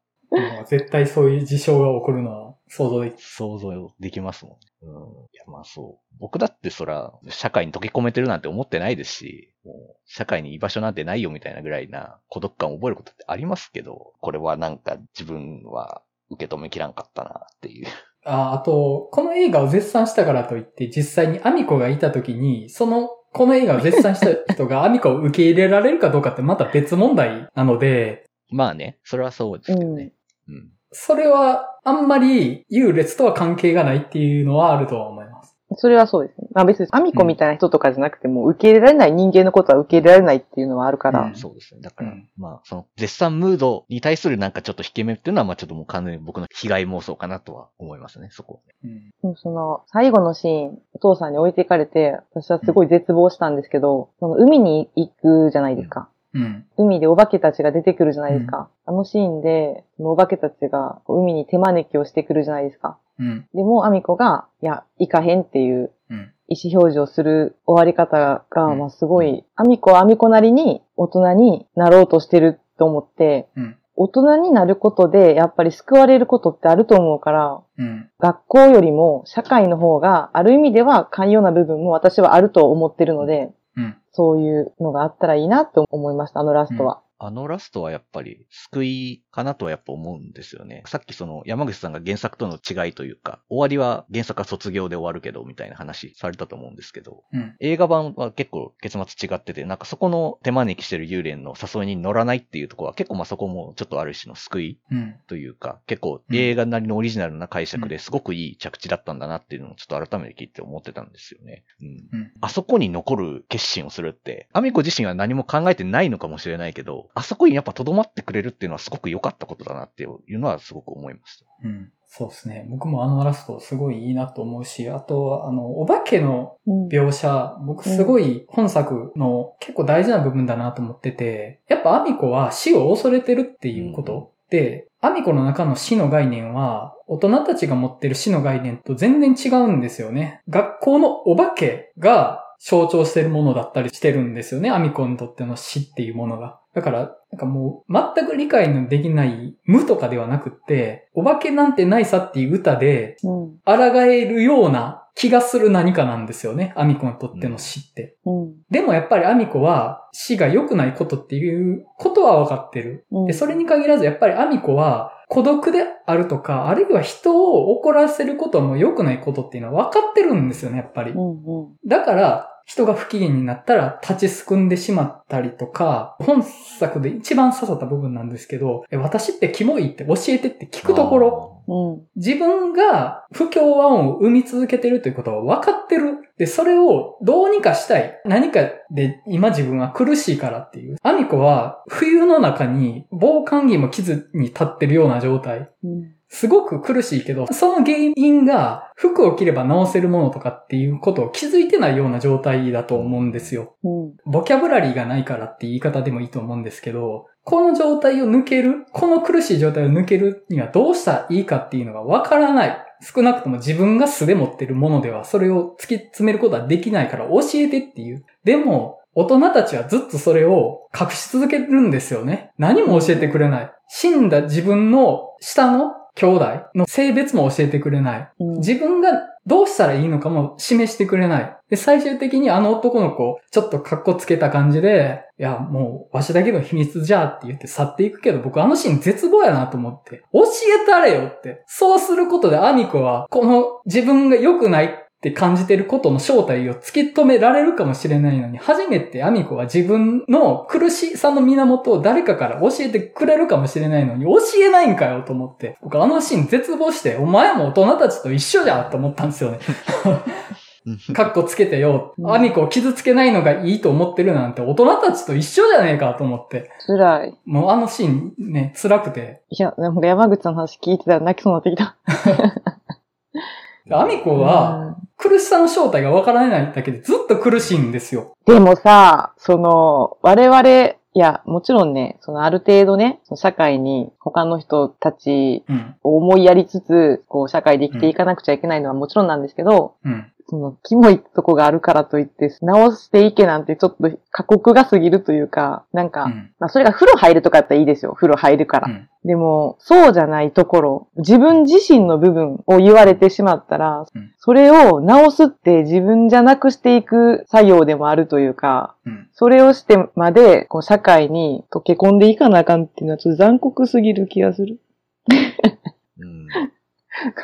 [SPEAKER 1] 絶対そういう事象が起こるのは想像でき
[SPEAKER 4] 想像できますもん。うん。いや、まあそう。僕だってそら、社会に溶け込めてるなんて思ってないですし、もう、社会に居場所なんてないよみたいなぐらいな孤独感を覚えることってありますけど、これはなんか自分は受け止めきらんかったなっていう。
[SPEAKER 1] あ、あと、この映画を絶賛したからといって、実際にアミコがいた時に、その、この映画を絶賛した人が アミコを受け入れられるかどうかってまた別問題なので、
[SPEAKER 4] まあね、それはそうですけどね。うん。
[SPEAKER 1] それはあんまり優劣とは関係がないっていうのはあるとは思います。
[SPEAKER 2] それはそうですね。まあ別に、アミコみたいな人とかじゃなくても、受け入れられない人間のことは受け入れられないっていうのはあるから。
[SPEAKER 1] うん
[SPEAKER 4] そうですね。だから、
[SPEAKER 1] うん
[SPEAKER 4] まあ、その、絶賛ムードに対するなんかちょっと引け目っていうのは、まあちょっともう完全に僕の被害妄想かなとは思いますね、そこ。
[SPEAKER 1] うん。
[SPEAKER 2] その、最後のシーン、お父さんに置いていかれて、私はすごい絶望したんですけど、その海に行くじゃないですか。
[SPEAKER 1] うん。
[SPEAKER 2] 海でお化けたちが出てくるじゃないですか。あのシーンで、そのお化けたちが海に手招きをしてくるじゃないですか。
[SPEAKER 1] うん。
[SPEAKER 2] でも、アミコが、いや、行かへんっていう
[SPEAKER 1] うん。
[SPEAKER 2] 意思表示をする終わり方が、
[SPEAKER 1] うん
[SPEAKER 2] まあすごい、アミコはアミコなりに大人になろうとしてると思って、
[SPEAKER 1] うん。
[SPEAKER 2] 大人になることで、やっぱり救われることってあると思うから、
[SPEAKER 1] うん。
[SPEAKER 2] 学校よりも社会の方が、ある意味では寛容な部分も私はあると思ってるので、
[SPEAKER 1] うん。
[SPEAKER 2] そういうのがあったらいいなと思いました、あのラストは。
[SPEAKER 4] あのラストはやっぱり救いかなとはやっぱ思うんですよね。さっきその山口さんが原作との違いというか、終わりは原作は卒業で終わるけどみたいな話されたと思うんですけど、
[SPEAKER 1] うん。
[SPEAKER 4] 映画版は結構結末違ってて、なんかそこの手招きしてる幽霊の誘いに乗らないっていうところは結構まあそこもちょっとある種の救い
[SPEAKER 1] うん。
[SPEAKER 4] というか、結構
[SPEAKER 1] うん
[SPEAKER 4] 映画なりのオリジナルな解釈
[SPEAKER 1] う
[SPEAKER 4] ですごくいい着地だったんだなっていうのをちょっと改めて聞いて思ってたんですよね。うん。
[SPEAKER 1] うん。
[SPEAKER 4] あそこに残る決心をするって、アミコ自身は何も考えてないのかもしれないけど、あそこにやっぱ留まってくれるっていうのはすごく良かったことだなっていうのはすごく思いました。
[SPEAKER 1] うん。そうですね。僕もあのラストすごいいいなと思うし、あとは、あの、お化けの
[SPEAKER 2] うん
[SPEAKER 1] 描写、僕すごい本作の結構大事な部分だなと思ってて、やっぱアミコは死を恐れてるっていうことで、アミコの中の死の概念は、大人たちが持ってる死の概念と全然違うんですよね。学校のお化けが象徴してるものだったりしてるんですよね。アミコにとっての死っていうものが。だから、なんかもう、全く理解のできない無とかではなくって、お化けなんてないさっていう歌で、
[SPEAKER 2] うん。
[SPEAKER 1] 抗えるような気がする何かなんですよね。アミコにとっての死って。
[SPEAKER 2] うん。
[SPEAKER 1] でもやっぱりアミコは死が良くないことっていうことは分かってる。
[SPEAKER 2] うん。
[SPEAKER 1] で、それに限らずやっぱりアミコは孤独であるとか、あるいは人を怒らせることも良くないことっていうのは分かってるんですよね、やっぱり
[SPEAKER 2] う。ん。うん。
[SPEAKER 1] だから、人が不機嫌になったら立ちすくんでしまったりとか、本作で一番刺さった部分なんですけど、え私ってキモいって教えてって聞くところ、
[SPEAKER 2] うん。
[SPEAKER 1] 自分が不協和音を生み続けてるということは分かってる。で、それをどうにかしたい。何かで今自分は苦しいからっていう。アミコは冬の中に防寒着も傷に立ってるような状態。
[SPEAKER 2] うん。
[SPEAKER 1] すごく苦しいけど、その原因が服を着れば治せるものとかっていうことを気づいてないような状態だと思うんですよ。
[SPEAKER 2] うん。
[SPEAKER 1] ボキャブラリーがないからって言い方でもいいと思うんですけど、この状態を抜ける、この苦しい状態を抜けるにはどうしたらいいかっていうのがわからない。少なくとも自分が素で持ってるものではそれを突き詰めることはできないから教えてっていう。でも、大人たちはずっとそれを隠し続けるんですよね。何も教えてくれない。死んだ自分の下の兄弟の性別も教えてくれない。
[SPEAKER 2] うん。
[SPEAKER 1] 自分がどうしたらいいのかも示してくれない。で、最終的にあの男の子、ちょっと格好つけた感じで、いや、もう、わしだけの秘密じゃって言って去っていくけど、僕あのシーン絶望やなと思って、教えたれよって。そうすることでアミコは、この自分が良くないって感じてることの正体を突き止められるかもしれないのに、初めてアミコは自分の苦しさの源を誰かから教えてくれるかもしれないのに、教えないんかよと思って、僕あのシーン絶望して、お前も大人たちと一緒じゃと思ったんですよね。カッコつけてよ。
[SPEAKER 2] うん
[SPEAKER 1] アミコを傷つけないのがいいと思ってるなんて大人たちと一緒じゃねえかと思って。
[SPEAKER 2] 辛い。
[SPEAKER 1] もうあのシーンね、辛くて。
[SPEAKER 2] いや、なんか山口さんの話聞いてたら泣きそうになってきた。
[SPEAKER 1] アミコは、苦しさの正体がわからないだけでずっと苦しいんですよ。
[SPEAKER 2] でもさ、その、我々、いや、もちろんね、そのある程度ね、その社会に他の人たち
[SPEAKER 1] うん。
[SPEAKER 2] を思いやりつつ、こう、社会で生きていかなくちゃいけないのはもちろんなんですけど、
[SPEAKER 1] うん。
[SPEAKER 2] その、キモいとこがあるからといって、直していけなんてちょっと過酷が過ぎるというか、なんか、
[SPEAKER 1] うん。
[SPEAKER 2] まあそれが風呂入るとかやったらいいですよ。風呂入るから。
[SPEAKER 1] うん
[SPEAKER 2] でも、そうじゃないところ、自分自身の部分を言われてしまったら、
[SPEAKER 1] うん
[SPEAKER 2] それを直すって自分じゃなくしていく作業でもあるというか、
[SPEAKER 1] うん。そ
[SPEAKER 2] それをしてまで、こう、社会に溶け込んでいかなあかんっていうのはちょっと残酷すぎる気がする。
[SPEAKER 4] うん。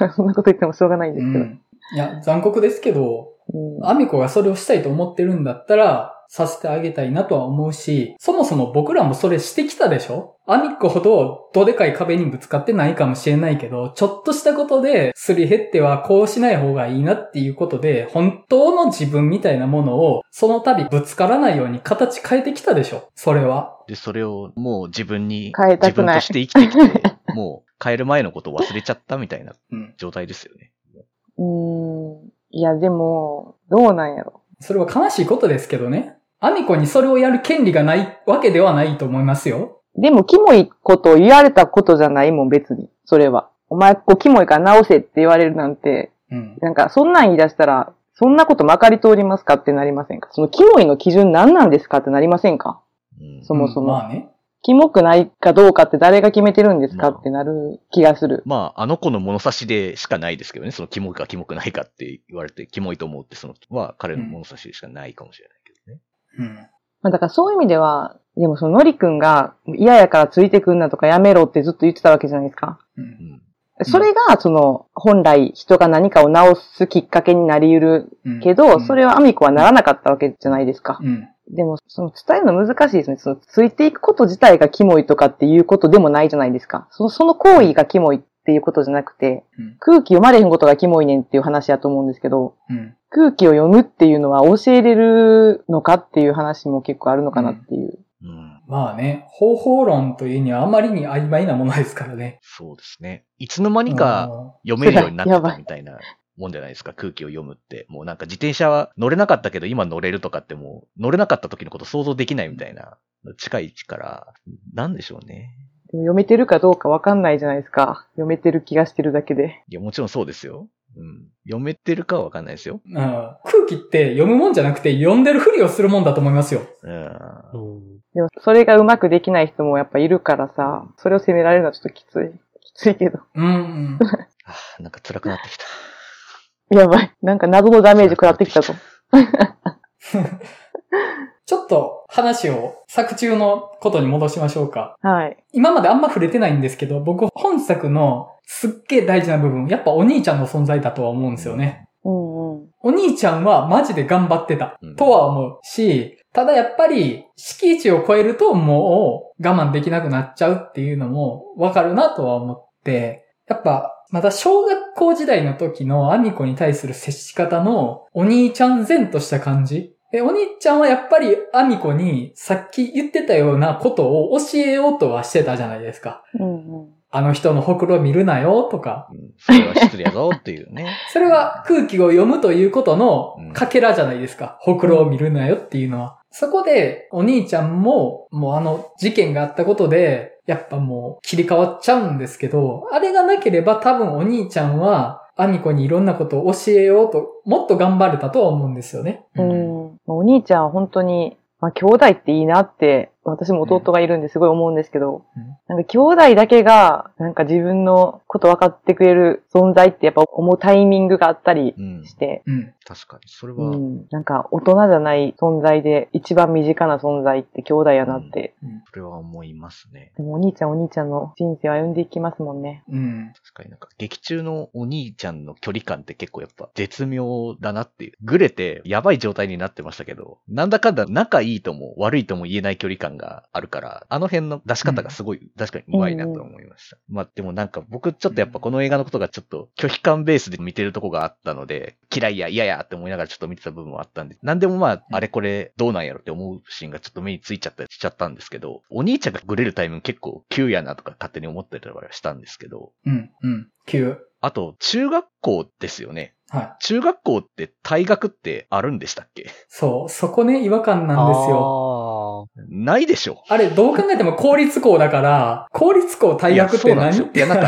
[SPEAKER 2] そんなこと言ってもしょうがないんですけど。
[SPEAKER 1] うん。いや、残酷ですけど、
[SPEAKER 2] うん
[SPEAKER 1] アミコがそれをしたいと思ってるんだったら、させてあげたいなとは思うし、そもそも僕らもそれしてきたでしょ？アミコほどどでかい壁にぶつかってないかもしれないけど、ちょっとしたことですり減ってはこうしない方がいいなっていうことで、本当の自分みたいなものをその度ぶつからないように形変えてきたでしょ？それは。
[SPEAKER 4] で、それをもう自分に、
[SPEAKER 2] 変えたくない
[SPEAKER 4] 自分として生きてきて、もう変える前のことを忘れちゃったみたいな
[SPEAKER 1] うん。
[SPEAKER 4] 状態ですよね。
[SPEAKER 2] うーん。いや、でも、どうなんやろ。
[SPEAKER 1] それは悲しいことですけどね。アミコにそれをやる権利がないわけではないと思いますよ。
[SPEAKER 2] でも、キモいことを言われたことじゃないもん、別に。それは。お前、こう、キモいから直せって言われるなんて、
[SPEAKER 1] うん。
[SPEAKER 2] なんか、そんなん言い出したら、そんなことまかり通りますかってなりませんか？その、キモいの基準何なんですかってなりませんか？
[SPEAKER 4] うん
[SPEAKER 2] そもそも。
[SPEAKER 1] まあね。
[SPEAKER 2] キモくないかどうかって誰が決めてるんですか
[SPEAKER 4] まあ
[SPEAKER 2] ってなる気がする。
[SPEAKER 4] まあ、あの子の物差しでしかないですけどね。そのキモいかキモくないかって言われて、キモいと思うって、そのは彼の物差しでしかないかもしれないけどね。
[SPEAKER 1] うん。
[SPEAKER 2] まあだからそういう意味では、でもそのノリ君が嫌やからついてくんなとかやめろってずっと言ってたわけじゃないですか。
[SPEAKER 1] う。
[SPEAKER 4] うんん。
[SPEAKER 2] それが、その、本来人が何かを直すきっかけになり得る
[SPEAKER 1] うん
[SPEAKER 2] けど、それはアミコはならなかったわけじゃないですか。
[SPEAKER 1] うん。
[SPEAKER 2] でも、その伝えるの難しいですね。その、ついていくこと自体がキモいとかっていうことでもないじゃないですか。その、その行為がキモいっていうことじゃなくて、
[SPEAKER 1] うん。
[SPEAKER 2] 空気読まれへんことがキモいねんっていう話だと思うんですけど、
[SPEAKER 1] うん。
[SPEAKER 2] 空気を読むっていうのは教えれるのかっていう話も結構あるのかなっていう。
[SPEAKER 4] うん。
[SPEAKER 1] まあね、方法論というにはあまりに曖昧なものですからね。
[SPEAKER 4] そうですね。いつの間にか
[SPEAKER 1] うん
[SPEAKER 4] 読めるようになってたみたいなもんじゃないですか。空気を読むって。もうなんか自転車は乗れなかったけど今乗れるとかってもう乗れなかった時のこと想像できないみたいな近い位置から、なんでしょうね。
[SPEAKER 2] でも読めてるかどうかわかんないじゃないですか。読めてる気がしてるだけで。
[SPEAKER 4] いや、もちろんそうですよ。うん。読めてるかはわかんないですよ。
[SPEAKER 1] うん空気って読むもんじゃなくて読んでるふりをするもんだと思いますよ。
[SPEAKER 4] うん。
[SPEAKER 3] うん
[SPEAKER 2] でも、それがうまくできない人もやっぱいるからさ、それを責められるのはちょっときつい。きついけど。
[SPEAKER 1] うんうん。
[SPEAKER 4] あなんか辛くなってきた。
[SPEAKER 2] やばい。なんか謎のダメージ食らってきたと。
[SPEAKER 1] ちょっと話を作中のことに戻しましょうか。
[SPEAKER 2] はい。
[SPEAKER 1] 今まであんま触れてないんですけど、僕本作のすっげえ大事な部分、やっぱお兄ちゃんの存在だとは思うんですよね。
[SPEAKER 2] うんうん。
[SPEAKER 1] お兄ちゃんはマジで頑張ってた
[SPEAKER 4] うん
[SPEAKER 1] とは思うし、ただやっぱり敷地を超えるともう我慢できなくなっちゃうっていうのもわかるなとは思って、やっぱまた小学校時代の時のアミコに対する接し方のお兄ちゃん前とした感じ？で、お兄ちゃんはやっぱりアミコにさっき言ってたようなことを教えようとはしてたじゃないですか。
[SPEAKER 2] うんうん。
[SPEAKER 1] あの人のほくろ見るなよとか。
[SPEAKER 4] うん。それは失礼やぞっていうね。
[SPEAKER 1] それは空気を読むということの
[SPEAKER 4] うん
[SPEAKER 1] かけらじゃないですか。ほくろを見るなよっていうのは。そこでお兄ちゃんももうあの事件があったことでやっぱもう切り替わっちゃうんですけど、あれがなければ多分お兄ちゃんはアミコにいろんなことを教えようともっと頑張れたとは思うんですよね。
[SPEAKER 2] うん。お兄ちゃんは本当に、まあ、兄弟っていいなって、私も弟がいるんですごい思うんですけど、
[SPEAKER 1] うん
[SPEAKER 2] なんか兄弟だけが、なんか自分のこと分かってくれる存在ってやっぱ思うタイミングがあったり
[SPEAKER 4] うん。
[SPEAKER 2] して、
[SPEAKER 1] うん。
[SPEAKER 4] 確かに。それは、
[SPEAKER 2] うん。なんか大人じゃない存在で一番身近な存在って兄弟やなって。
[SPEAKER 1] うん。
[SPEAKER 4] それは思いますね。
[SPEAKER 2] でもお兄ちゃんお兄ちゃんの人生を歩んでいきますもんね。
[SPEAKER 1] うん。
[SPEAKER 4] 確かになんか劇中のお兄ちゃんの距離感って結構やっぱ絶妙だなっていう。ぐれてやばい状態になってましたけど、なんだかんだ仲いいとも悪いとも言えない距離感があるから、あの辺の出し方がすごい、確かに上手いなと思いました。まあでもなんか僕ちょっとやっぱこの映画のことがちょっと拒否感ベースで見てるとこがあったので、嫌いや嫌やって思いながらちょっと見てた部分はあったんで、なんでもまああれこれどうなんやろって思うシーンがちょっと目についちゃったりしちゃったんですけど、お兄ちゃんがぐれるタイミング結構急やなとか勝手に思ってたりはしたんですけど、
[SPEAKER 1] うん。うん。9。
[SPEAKER 4] あと、中学校ですよね。
[SPEAKER 1] はい。
[SPEAKER 4] 中学校って退学ってあるんでしたっけ？
[SPEAKER 1] そう。そこね、違和感なんですよ。
[SPEAKER 3] あ
[SPEAKER 4] ないでしょ。
[SPEAKER 1] あれ、どう考えても公立校だから、公立校退学って何？
[SPEAKER 4] いやなんですよ。いやなん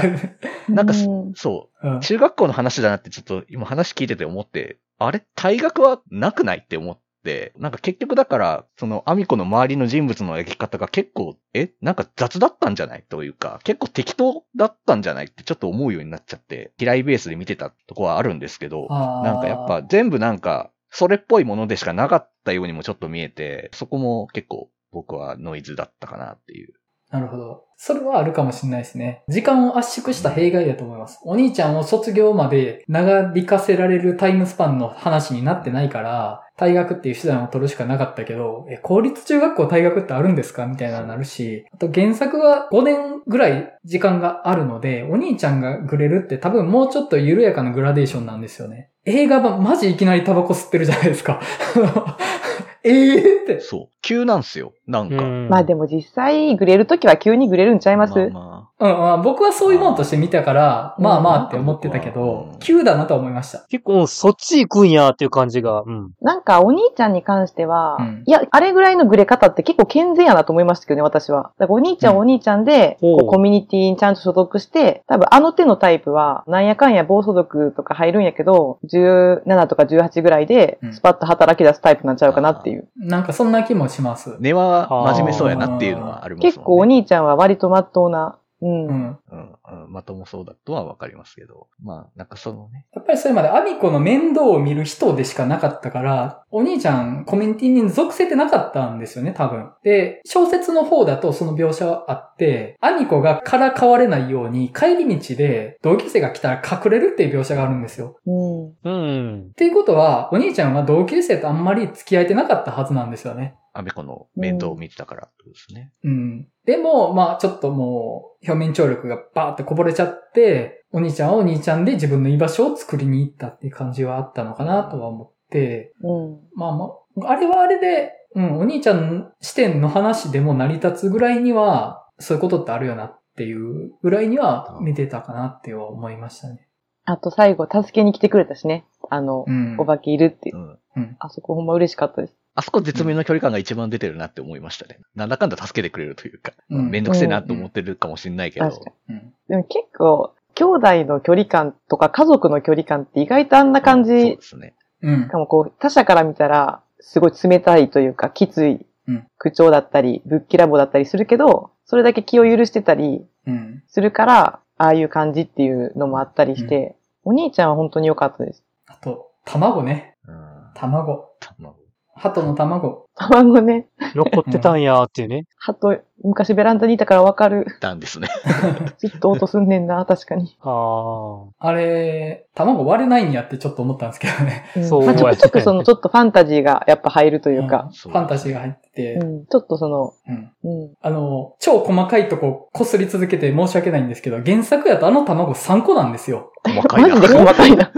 [SPEAKER 4] なんか
[SPEAKER 2] うん。
[SPEAKER 4] そう。う。
[SPEAKER 1] ん。
[SPEAKER 4] 中学校の話だなってちょっと今話聞いてて思って、あれ？退学はなくないって思って、なんか結局だから、そのアミコの周りの人物の描き方が結構、え？なんか雑だったんじゃないというか、結構適当だったんじゃないってちょっと思うようになっちゃって、嫌いベースで見てたとこはあるんですけど、なんかやっぱ全部なんか、それっぽいものでしかなかったようにもちょっと見えて、そこも結構僕はノイズだったかなっていう。
[SPEAKER 1] なるほど。それはあるかもしれないですね。時間を圧縮した弊害だと思います。お兄ちゃんを卒業まで長引かせられるタイムスパンの話になってないから、退学っていう手段を取るしかなかったけど、え、公立中学校退学ってあるんですかみたいなのになるし、あと原作は5年ぐらい時間があるので、お兄ちゃんがグレるって多分もうちょっと緩やかなグラデーションなんですよね。映画版マジいきなりタバコ吸ってるじゃないですか。ええって。
[SPEAKER 4] そう。急なんすよ。なんか。
[SPEAKER 3] うん
[SPEAKER 2] まあでも実際、グレるときは急にグレるんちゃいます、
[SPEAKER 4] まあま
[SPEAKER 1] うん、まあ、僕はそういうもんとして見たから、
[SPEAKER 2] うん
[SPEAKER 1] まあまあって思ってたけ
[SPEAKER 4] う
[SPEAKER 1] ど
[SPEAKER 4] ん、
[SPEAKER 1] 急だなとは思いました。
[SPEAKER 3] 結構、そっち行くんやっていう感じが。うん。
[SPEAKER 2] なんかお兄ちゃんに関しては、
[SPEAKER 1] うん
[SPEAKER 2] いや、あれぐらいのグレ方って結構健全やなと思いましたけどね、私は。だからお兄ちゃんはお兄ちゃんで、こうコミュニティにちゃんと所属して、多分あの手のタイプは、なんやかんや暴走族とか入るんやけど、17とか18ぐらいで
[SPEAKER 1] う、ん
[SPEAKER 2] スパッと働き出すタイプなんちゃうかなっていう。
[SPEAKER 1] なんかそんな気もします
[SPEAKER 4] あ。。根は真面目そうやなっていうのはありますもんね。
[SPEAKER 2] 結構お兄ちゃんは割とまっとうな、うん。
[SPEAKER 1] うん。
[SPEAKER 4] うん、うん、まともそうだとはわかりますけど。まあ、なんかそのね。
[SPEAKER 1] やっぱりそれまでアミコの面倒を見る人でしかなかったから、お兄ちゃんコミュニティに属せてなかったんですよね、多分。で、小説の方だとその描写はあって、アミコがからかわれないように帰り道で同級生が来たら隠れるっていう描写があるんですよ。
[SPEAKER 2] うん。
[SPEAKER 3] うん。
[SPEAKER 1] っていうことは、お兄ちゃんは同級生とあんまり付き合えてなかったはずなんですよね。
[SPEAKER 4] アメコの面倒を見てたからってことですね。
[SPEAKER 1] うん。でも、まあちょっともう、表面張力がバーってこぼれちゃって、お兄ちゃんはお兄ちゃんで自分の居場所を作りに行ったっていう感じはあったのかなとは思って、
[SPEAKER 2] うん。
[SPEAKER 1] まあまあ、あれはあれで、うん、お兄ちゃん視点の話でも成り立つぐらいには、そういうことってあるよなっていうぐらいには見てたかなって思いましたね。
[SPEAKER 2] あと最後、助けに来てくれたしね。あの、
[SPEAKER 1] うん。
[SPEAKER 2] お化けいるっていうう。
[SPEAKER 4] ん。
[SPEAKER 2] あそこほんま嬉しかったです。
[SPEAKER 4] あそこ絶妙な距離感が一番出てるなって思いましたね。なんだかんだ助けてくれるというか。
[SPEAKER 1] うん
[SPEAKER 4] めんどくせえなと思ってるかもしれないけど。
[SPEAKER 1] うん。
[SPEAKER 2] でも結構、兄弟の距離感とか家族の距離感って意外とあんな感
[SPEAKER 4] うんそう
[SPEAKER 2] じ
[SPEAKER 4] ですね。
[SPEAKER 1] うん
[SPEAKER 2] し。かもこう、他者から見たら、すごい冷たいというか、きつい
[SPEAKER 1] うん
[SPEAKER 2] 口調だったり、ぶっきらぼうだったりするけど、それだけ気を許してたり
[SPEAKER 1] うん。
[SPEAKER 2] するから、ああいう感じっていうのもあったりして、お兄ちゃんは本当に良かったです。
[SPEAKER 1] あと、卵ね。
[SPEAKER 4] うん。
[SPEAKER 1] 卵。
[SPEAKER 4] 卵
[SPEAKER 1] 鳩の卵。
[SPEAKER 2] 卵ね、
[SPEAKER 3] 残ってたんやっていうね。
[SPEAKER 2] 鳩、昔ベランダにいたからわかる。
[SPEAKER 4] たんですね。
[SPEAKER 2] ずっと音すんねんな、確かに。
[SPEAKER 3] あ
[SPEAKER 1] あれ、卵割れないんやってちょっと思ったんですけどね。
[SPEAKER 2] うん
[SPEAKER 3] そう
[SPEAKER 2] まあ、ちょくちょくその、ちょっとファンタジーがやっぱ入るというか、
[SPEAKER 1] んファンタジーが入ってて、
[SPEAKER 2] うん、ちょっとその、
[SPEAKER 1] うん。
[SPEAKER 2] うん、
[SPEAKER 1] あの、超細かいとここすり続けて申し訳ないんですけど、原作やとあの卵3個なんですよ。
[SPEAKER 4] 細かいな。
[SPEAKER 2] マジで細かいな。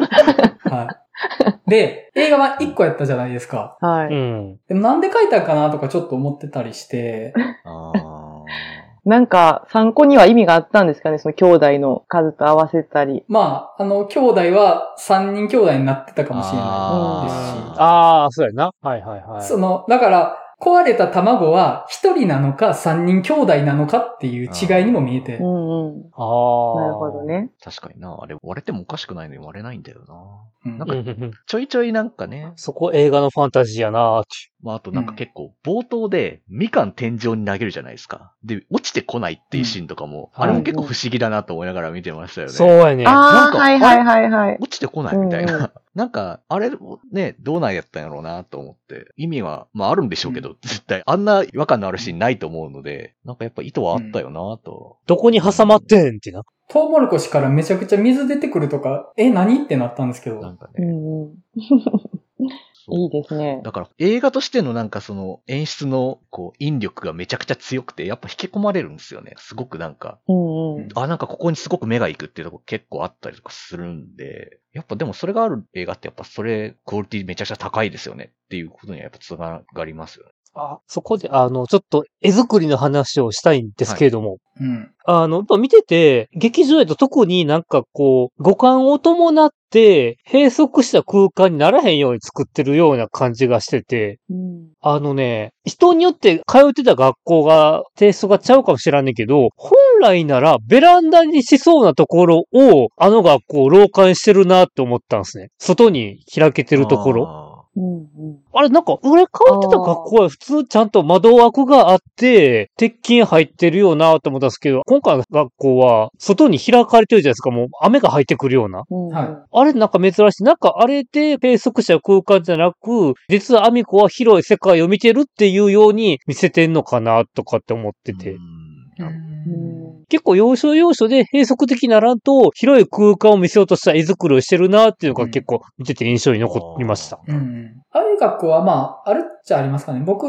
[SPEAKER 1] はい。で、映画は1個やったじゃないですか。
[SPEAKER 3] あ。
[SPEAKER 2] はい。
[SPEAKER 3] うん。
[SPEAKER 1] でもなんで書いたんかなとかちょっと思ってたりして、
[SPEAKER 2] なんか、参考には意味があったんですかねその兄弟の数と合わせたり。
[SPEAKER 1] まあ、あの、兄弟は3人兄弟になってたかもしれない
[SPEAKER 4] あー
[SPEAKER 3] ああ、そうやな。はいはいはい。
[SPEAKER 1] その、だから、壊れた卵は1人なのか3人兄弟なのかっていう違いにも見えて
[SPEAKER 2] う、んうん。
[SPEAKER 3] ああ。
[SPEAKER 2] なるほど。ね。
[SPEAKER 4] 確かにな。あれ、割れてもおかしくないのに割れないんだよな。
[SPEAKER 1] うん
[SPEAKER 4] なんかちょいちょいなんかね。
[SPEAKER 3] そこ映画のファンタジーやなーって。
[SPEAKER 4] まあ、あとなんか結構、冒頭で、みかん天井に投げるじゃないですか。で、落ちてこないっていうシーンとかも、
[SPEAKER 3] うん
[SPEAKER 4] あれも結構不思議だなと思いながら見てましたよね。
[SPEAKER 3] そうやね。
[SPEAKER 2] ああ、
[SPEAKER 4] なんか
[SPEAKER 2] はいはいはいはい。
[SPEAKER 4] 落ちてこないみたいな。
[SPEAKER 2] うんう
[SPEAKER 4] なんか、あれもね、どうなんやったんやろうなと思って。意味は、まああるんでしょうけど、絶対。あんな違和感のあるシーンないと思うので、なんかやっぱ意図はあったよなと。
[SPEAKER 3] どこに挟まってんってな。
[SPEAKER 1] トウモロコシからめちゃくちゃ水出てくるとか、え、何？ってなったんですけど。
[SPEAKER 4] なんかね。そう
[SPEAKER 2] いいですね。
[SPEAKER 4] だから映画としてのなんかその演出のこう引力がめちゃくちゃ強くて、やっぱ引き込まれるんですよね。すごくなんか、
[SPEAKER 2] うんうん。
[SPEAKER 4] あ、なんかここにすごく目が行くっていうとこ結構あったりとかするんで、やっぱでもそれがある映画ってやっぱそれ、クオリティめちゃくちゃ高いですよねっていうことにはやっぱつながりますよね。
[SPEAKER 3] あ、そこで、あの、ちょっと絵作りの話をしたいんですけれども、
[SPEAKER 1] うん。
[SPEAKER 3] あの、やっぱ見てて、劇場やと特になんかこう、五感を伴って、閉塞した空間にならへんように作ってるような感じがしてて、
[SPEAKER 2] うん
[SPEAKER 3] あのね、人によって通ってた学校が、テイストがちゃうかもしれんねんけど、本来ならベランダにしそうなところを、あの学校廊下にしてるなって思ったんですね。外に開けてるところ。
[SPEAKER 4] ろ。
[SPEAKER 2] うんうん。
[SPEAKER 3] あれ、なんか、俺通ってた学校は普通ちゃんと窓枠があって、鉄筋入ってるようなと思ったんですけど、今回の学校は外に開かれてるじゃないですか。もう雨が入ってくるような。
[SPEAKER 2] うん
[SPEAKER 3] あれなんか珍しい。なんかあれで閉塞した空間じゃなく、実はアミコは広い世界を見てるっていうように見せてんのかなとかって思ってて。
[SPEAKER 4] うん
[SPEAKER 3] 結構要所要所で閉塞的ならんと、広い空間を見せようとした絵作りをしてるなっていうのが結構見てて印象に残りました。
[SPEAKER 1] うん。ああいう学校はまあ、あるっちゃありますかね。僕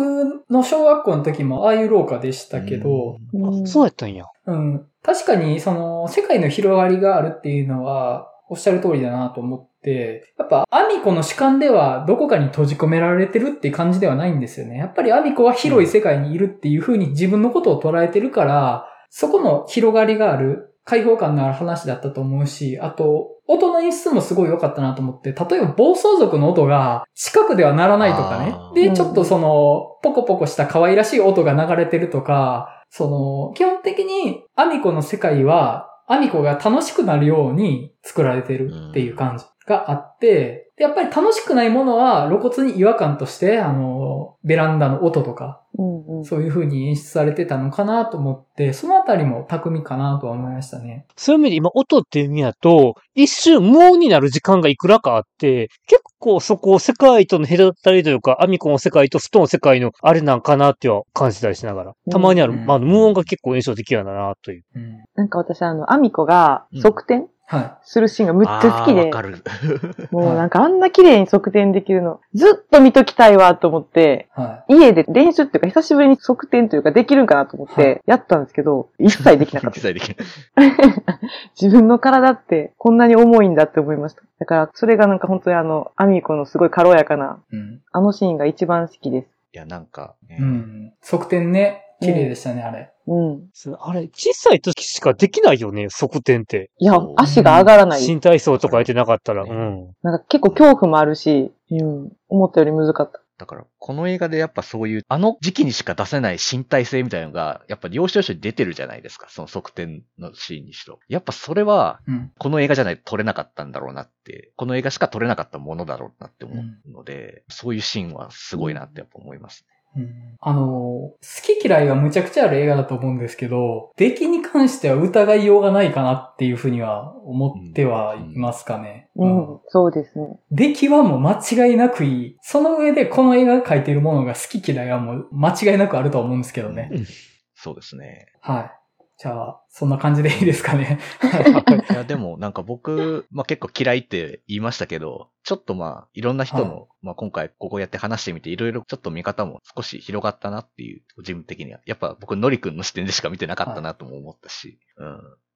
[SPEAKER 1] の小学校の時もああいう廊下でしたけど、
[SPEAKER 2] うん
[SPEAKER 3] あそうやったんや。
[SPEAKER 1] うん。確かに、その、世界の広がりがあるっていうのは、おっしゃる通りだなと思って、やっぱ、アミコの主観ではどこかに閉じ込められてるっていう感じではないんですよね。やっぱりアミコは広い世界にいるっていう風に自分のことを捉えてるから、そこの広がりがある、開放感のある話だったと思うし、あと、音の演出もすごい良かったなと思って、例えば暴走族の音が近くではならないとかね。で、
[SPEAKER 2] うん
[SPEAKER 1] ちょっとその、ポコポコした可愛らしい音が流れてるとか、その、基本的にアミコの世界は、アミコが楽しくなるように作られてるっていう感じがあって、でやっぱり楽しくないものは露骨に違和感として、あの、ベランダの音とか、
[SPEAKER 2] うんうん。
[SPEAKER 1] そういう風に演出されてたのかなと思って、そのあたりも巧みかなとは思いましたね。
[SPEAKER 3] そういう意味で今音っていう意味だと、一瞬無音になる時間がいくらかあって、結構そこ世界との隔たりというか、アミコの世界とストの世界のあれなんかなっては感じたりしながら、たまにある、
[SPEAKER 1] うん
[SPEAKER 3] まあ無音が結構印象的やなという。
[SPEAKER 1] うん。
[SPEAKER 2] なんか私あの、アミコが側転？
[SPEAKER 1] は
[SPEAKER 2] するシーンがむっちゃ好きで
[SPEAKER 4] わ、かる。
[SPEAKER 2] もうなんかあんな綺麗に側転できるの、ずっと見ときたいわと思って、
[SPEAKER 1] い。は
[SPEAKER 2] 家で練習っていうか久しぶりに側転というかできるんかなと思ってやったんですけど、一切できなかっ
[SPEAKER 4] 一
[SPEAKER 2] た。
[SPEAKER 4] 切できない。
[SPEAKER 2] 自分の体ってこんなに重いんだって思いました。だからそれがなんか本当にあの、アミコのすごい軽やかな、
[SPEAKER 1] い。うん。
[SPEAKER 2] あのシーンが一番好きです。
[SPEAKER 4] いや、なんか、ね
[SPEAKER 1] うん。側転ね、綺麗でしたね、あれ。
[SPEAKER 2] うん。
[SPEAKER 3] あれ、小さい時しかできないよね、側転って。
[SPEAKER 2] いや足が上がらない。
[SPEAKER 3] 新体操とかやってなかったら。うん。
[SPEAKER 2] なんか結構恐怖もあるし、うん。思ったより難かった。
[SPEAKER 4] だから、この映画でやっぱそういう、あの時期にしか出せない身体性みたいなのが、やっぱ領収書に出てるじゃないですか。その側転のシーンにしろ。やっぱそれは、
[SPEAKER 1] うん。
[SPEAKER 4] この映画じゃないと撮れなかったんだろうなって、この映画しか撮れなかったものだろうなって思うので、そういうシーンはすごいなってやっぱ思います
[SPEAKER 1] うんあの、好き嫌いはむちゃくちゃある映画だと思うんですけど、出来に関しては疑いようがないかなっていうふうには思ってはいますかね。
[SPEAKER 2] うん。そうですね。
[SPEAKER 1] 出来はもう間違いなくいい。その上でこの映画が描いているものが好き嫌いはもう間違いなくあるとは思うんですけどね。
[SPEAKER 4] そうですね。
[SPEAKER 1] はい。じゃあ、そんな感じでいいですかね。
[SPEAKER 4] いや、でもなんか僕、まあ結構嫌いって言いましたけど、ちょっとまあいろんな人の、
[SPEAKER 1] は
[SPEAKER 4] まあ今回ここやって話してみて、いろいろちょっと見方も少し広がったなっていう、自分的には。やっぱ僕、のりくんの視点でしか見てなかったなとも思ったし、うん。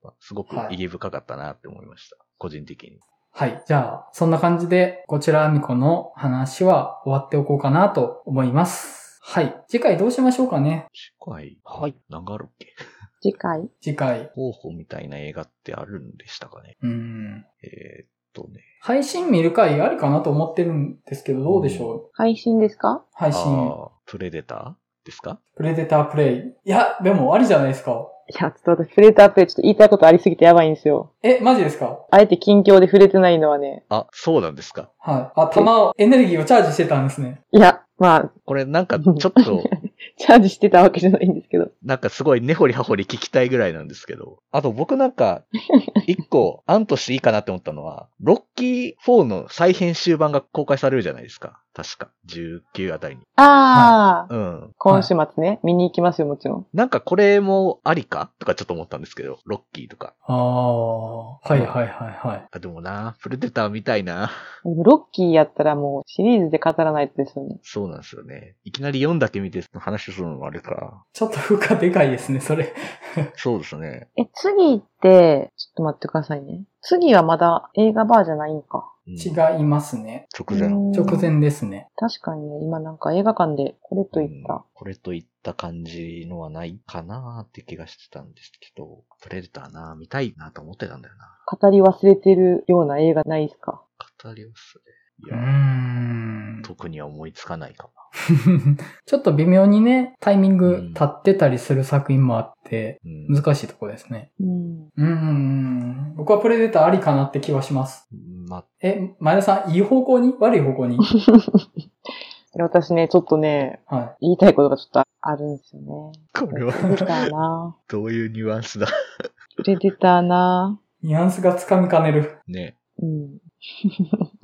[SPEAKER 4] まあすごく意義深かったなって思いました。個人的に。
[SPEAKER 1] はい。じゃあ、そんな感じで、こちらアミコの話は終わっておこうかなと思います。はい。次回どうしましょうかね。
[SPEAKER 4] 次回、
[SPEAKER 3] はい。
[SPEAKER 4] なんかあるっけ
[SPEAKER 2] 次回？
[SPEAKER 1] 次回。
[SPEAKER 4] 候補みたいな映画ってあるんでしたかね。
[SPEAKER 1] うん。
[SPEAKER 4] えーっとね。
[SPEAKER 1] 配信見る回ありかなと思ってるんですけど、どうでしょう、
[SPEAKER 2] 配信ですか？
[SPEAKER 1] 配信。
[SPEAKER 4] あープレデターですか？
[SPEAKER 1] プレデタープレイ。いや、でもありじゃないですか。
[SPEAKER 2] いや、ちょっと私、プレータープレイちょっと言いたいことありすぎてやばいんですよ。
[SPEAKER 1] え、マジですか？
[SPEAKER 2] あえて近況で触れてないのはね。
[SPEAKER 4] あ、そうなんですか。
[SPEAKER 1] はい。あ、弾を、エネルギーをチャージしてたんですね。
[SPEAKER 2] いや、まあ、
[SPEAKER 4] これなんかちょっと、
[SPEAKER 2] チャージしてたわけじゃないんですけど。
[SPEAKER 4] なんかすごい根掘り葉掘り聞きたいぐらいなんですけど。あと僕なんか、一個案としていいかなって思ったのは、ロッキー4の再編集版が公開されるじゃないですか。確か。19あたりに。
[SPEAKER 2] ああ、
[SPEAKER 4] うん。
[SPEAKER 2] 今週末ね、見に行きますよ、もちろん。
[SPEAKER 4] なんかこれもありかとかちょっと思ったんですけど、ロッキーとか。
[SPEAKER 1] ああ、はいはいはいはい。
[SPEAKER 4] あ、でもな、プレデターみたいな。
[SPEAKER 2] ロッキーやったらもうシリーズで語らないとですよね。
[SPEAKER 4] そうなんですよね。いきなり4だけ見て話するのもあれか。
[SPEAKER 1] ちょっと負荷でかいですね、それ。
[SPEAKER 4] そうですね。
[SPEAKER 2] え、次って、ちょっと待ってくださいね。次はまだ映画バーじゃないんか。
[SPEAKER 4] うん
[SPEAKER 1] 違いますね。
[SPEAKER 4] 直前。
[SPEAKER 2] うん
[SPEAKER 1] 直前ですね。
[SPEAKER 2] 確かにね、今なんか映画館でこれといった。
[SPEAKER 4] うんこれといった感じのはないかなって気がしてたんですけど、プレデターな、見たいなと思ってたんだよな。
[SPEAKER 2] 語り忘れてるような映画ないですか？
[SPEAKER 4] 語り忘れ。いう
[SPEAKER 1] ー
[SPEAKER 4] や、
[SPEAKER 1] ん。
[SPEAKER 4] 特には思いつかないかも。
[SPEAKER 1] ちょっと微妙にね、タイミング立ってたりする作品もあって、
[SPEAKER 4] うん
[SPEAKER 1] 難しいところですね。
[SPEAKER 2] うん。
[SPEAKER 1] うーん。僕はプレデターありかなって気はします。
[SPEAKER 4] まあ、
[SPEAKER 1] え、前田さん、いい方向に？悪い方向に？
[SPEAKER 2] 私ね、ちょっとね、
[SPEAKER 1] は
[SPEAKER 2] 言いたいことがちょっとあるんですよね。
[SPEAKER 4] これは
[SPEAKER 2] プレデターな
[SPEAKER 4] どういうニュアンスだ？
[SPEAKER 2] プレデターない
[SPEAKER 1] ニュアンスがつかみかねる。
[SPEAKER 4] ね。
[SPEAKER 2] うん。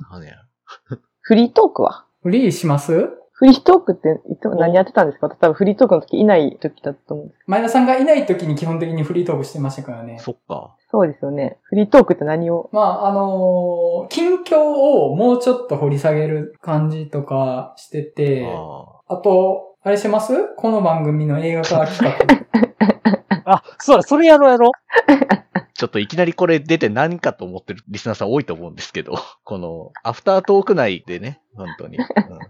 [SPEAKER 4] なんや。
[SPEAKER 2] フリートークは？
[SPEAKER 1] フリーします？
[SPEAKER 2] フリートークっていつも何やってたんですか？多分フリートークの時いない時だったと思うんです。
[SPEAKER 1] 前田さんがいない時に基本的にフリートークしてましたからね。
[SPEAKER 4] そっか。
[SPEAKER 2] そうですよね。フリートークって何を？
[SPEAKER 1] まあ、あのー近況をもうちょっと掘り下げる感じとかしてて、
[SPEAKER 4] あ
[SPEAKER 1] あと、あれします？この番組の映画化企画。
[SPEAKER 3] あ、そうだ、それやろうやろ
[SPEAKER 4] ーちょっといきなりこれ出て何かと思ってるリスナーさん多いと思うんですけど、この、アフタートーク内でね、本当に。うん。
[SPEAKER 3] い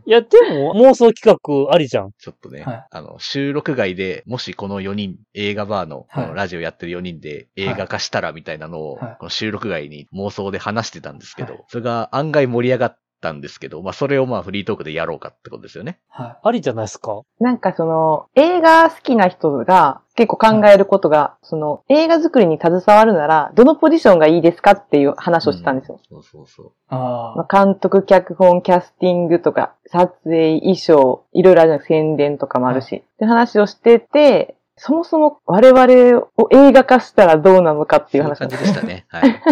[SPEAKER 3] や、でも妄想企画ありじゃん。
[SPEAKER 4] ちょっとね、
[SPEAKER 1] はい。
[SPEAKER 4] あの、収録外で、もしこの4人、映画バーの、ラジオやってる4人で映画化したらみたいなのを、
[SPEAKER 1] はい。
[SPEAKER 4] この収録外に妄想で話してたんですけど、
[SPEAKER 1] はい。
[SPEAKER 4] それが案外盛り上がったんですけど、まあそれをまあフリートークでやろうかってことですよね。
[SPEAKER 1] は
[SPEAKER 3] ありじゃないですか。
[SPEAKER 2] なんかその、映画好きな人が結構考えることが、その、映画作りに携わるなら、どのポジションがいいですかっていう話をしてたんですよ。
[SPEAKER 4] そうそうそう。
[SPEAKER 1] い。あ
[SPEAKER 2] まあ、監督、脚本、キャスティングとか、撮影、衣装、いろいろあるじゃない宣伝とかもあるし、って話をしてて、そもそも我々を映画化したらどうなのかっていう話
[SPEAKER 4] そういう感じでしたね。はい。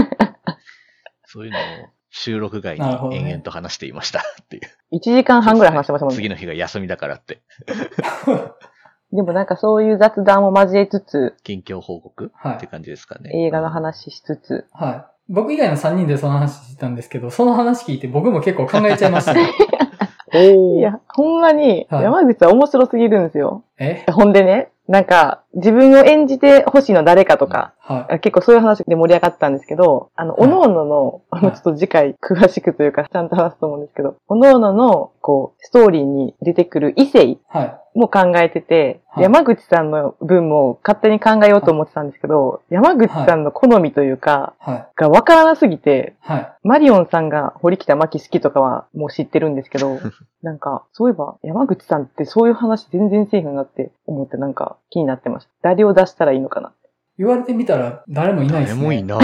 [SPEAKER 4] そういうのを収録外に延々と話していましたっていう。
[SPEAKER 2] 1時間半ぐらい話してましたもんね。
[SPEAKER 4] 次の日が休みだからって。
[SPEAKER 2] でもなんかそういう雑談を交えつつ、
[SPEAKER 4] 近況報告
[SPEAKER 1] はい
[SPEAKER 4] って感じですかね。
[SPEAKER 2] 映画の話しつつ、
[SPEAKER 1] はい。僕以外の3人でその話してたんですけど、その話聞いて僕も結構考えちゃいました
[SPEAKER 2] いや、ほんまに、
[SPEAKER 1] はい
[SPEAKER 2] 山口は面白すぎるんですよ。
[SPEAKER 1] え？
[SPEAKER 2] ほんでね、なんか、自分を演じてほしいのは誰かとか、
[SPEAKER 1] はい。
[SPEAKER 2] 結構そういう話で盛り上がったんですけど、あの、
[SPEAKER 1] はい
[SPEAKER 2] おのおのの、
[SPEAKER 1] い
[SPEAKER 2] もうちょっと次回詳しくというか、ちゃんと話すと思うんですけど、おのおのの、こう、ストーリーに出てくる異性
[SPEAKER 1] はい。
[SPEAKER 2] も考えてて、
[SPEAKER 1] はい
[SPEAKER 2] 山口さんの分も勝手に考えようと思ってたんですけど、山口さんの好みというか、
[SPEAKER 1] はい。
[SPEAKER 2] がわからなすぎて、
[SPEAKER 1] はい。
[SPEAKER 2] マリオンさんが堀北真希好きとかはもう知ってるんですけど、なんか、そういえば山口さんってそういう話全然せえへんなって思ってなんか気になってました。誰を出したらいいのかな。
[SPEAKER 1] 言われてみたら誰もいないですね。
[SPEAKER 4] 誰もいない。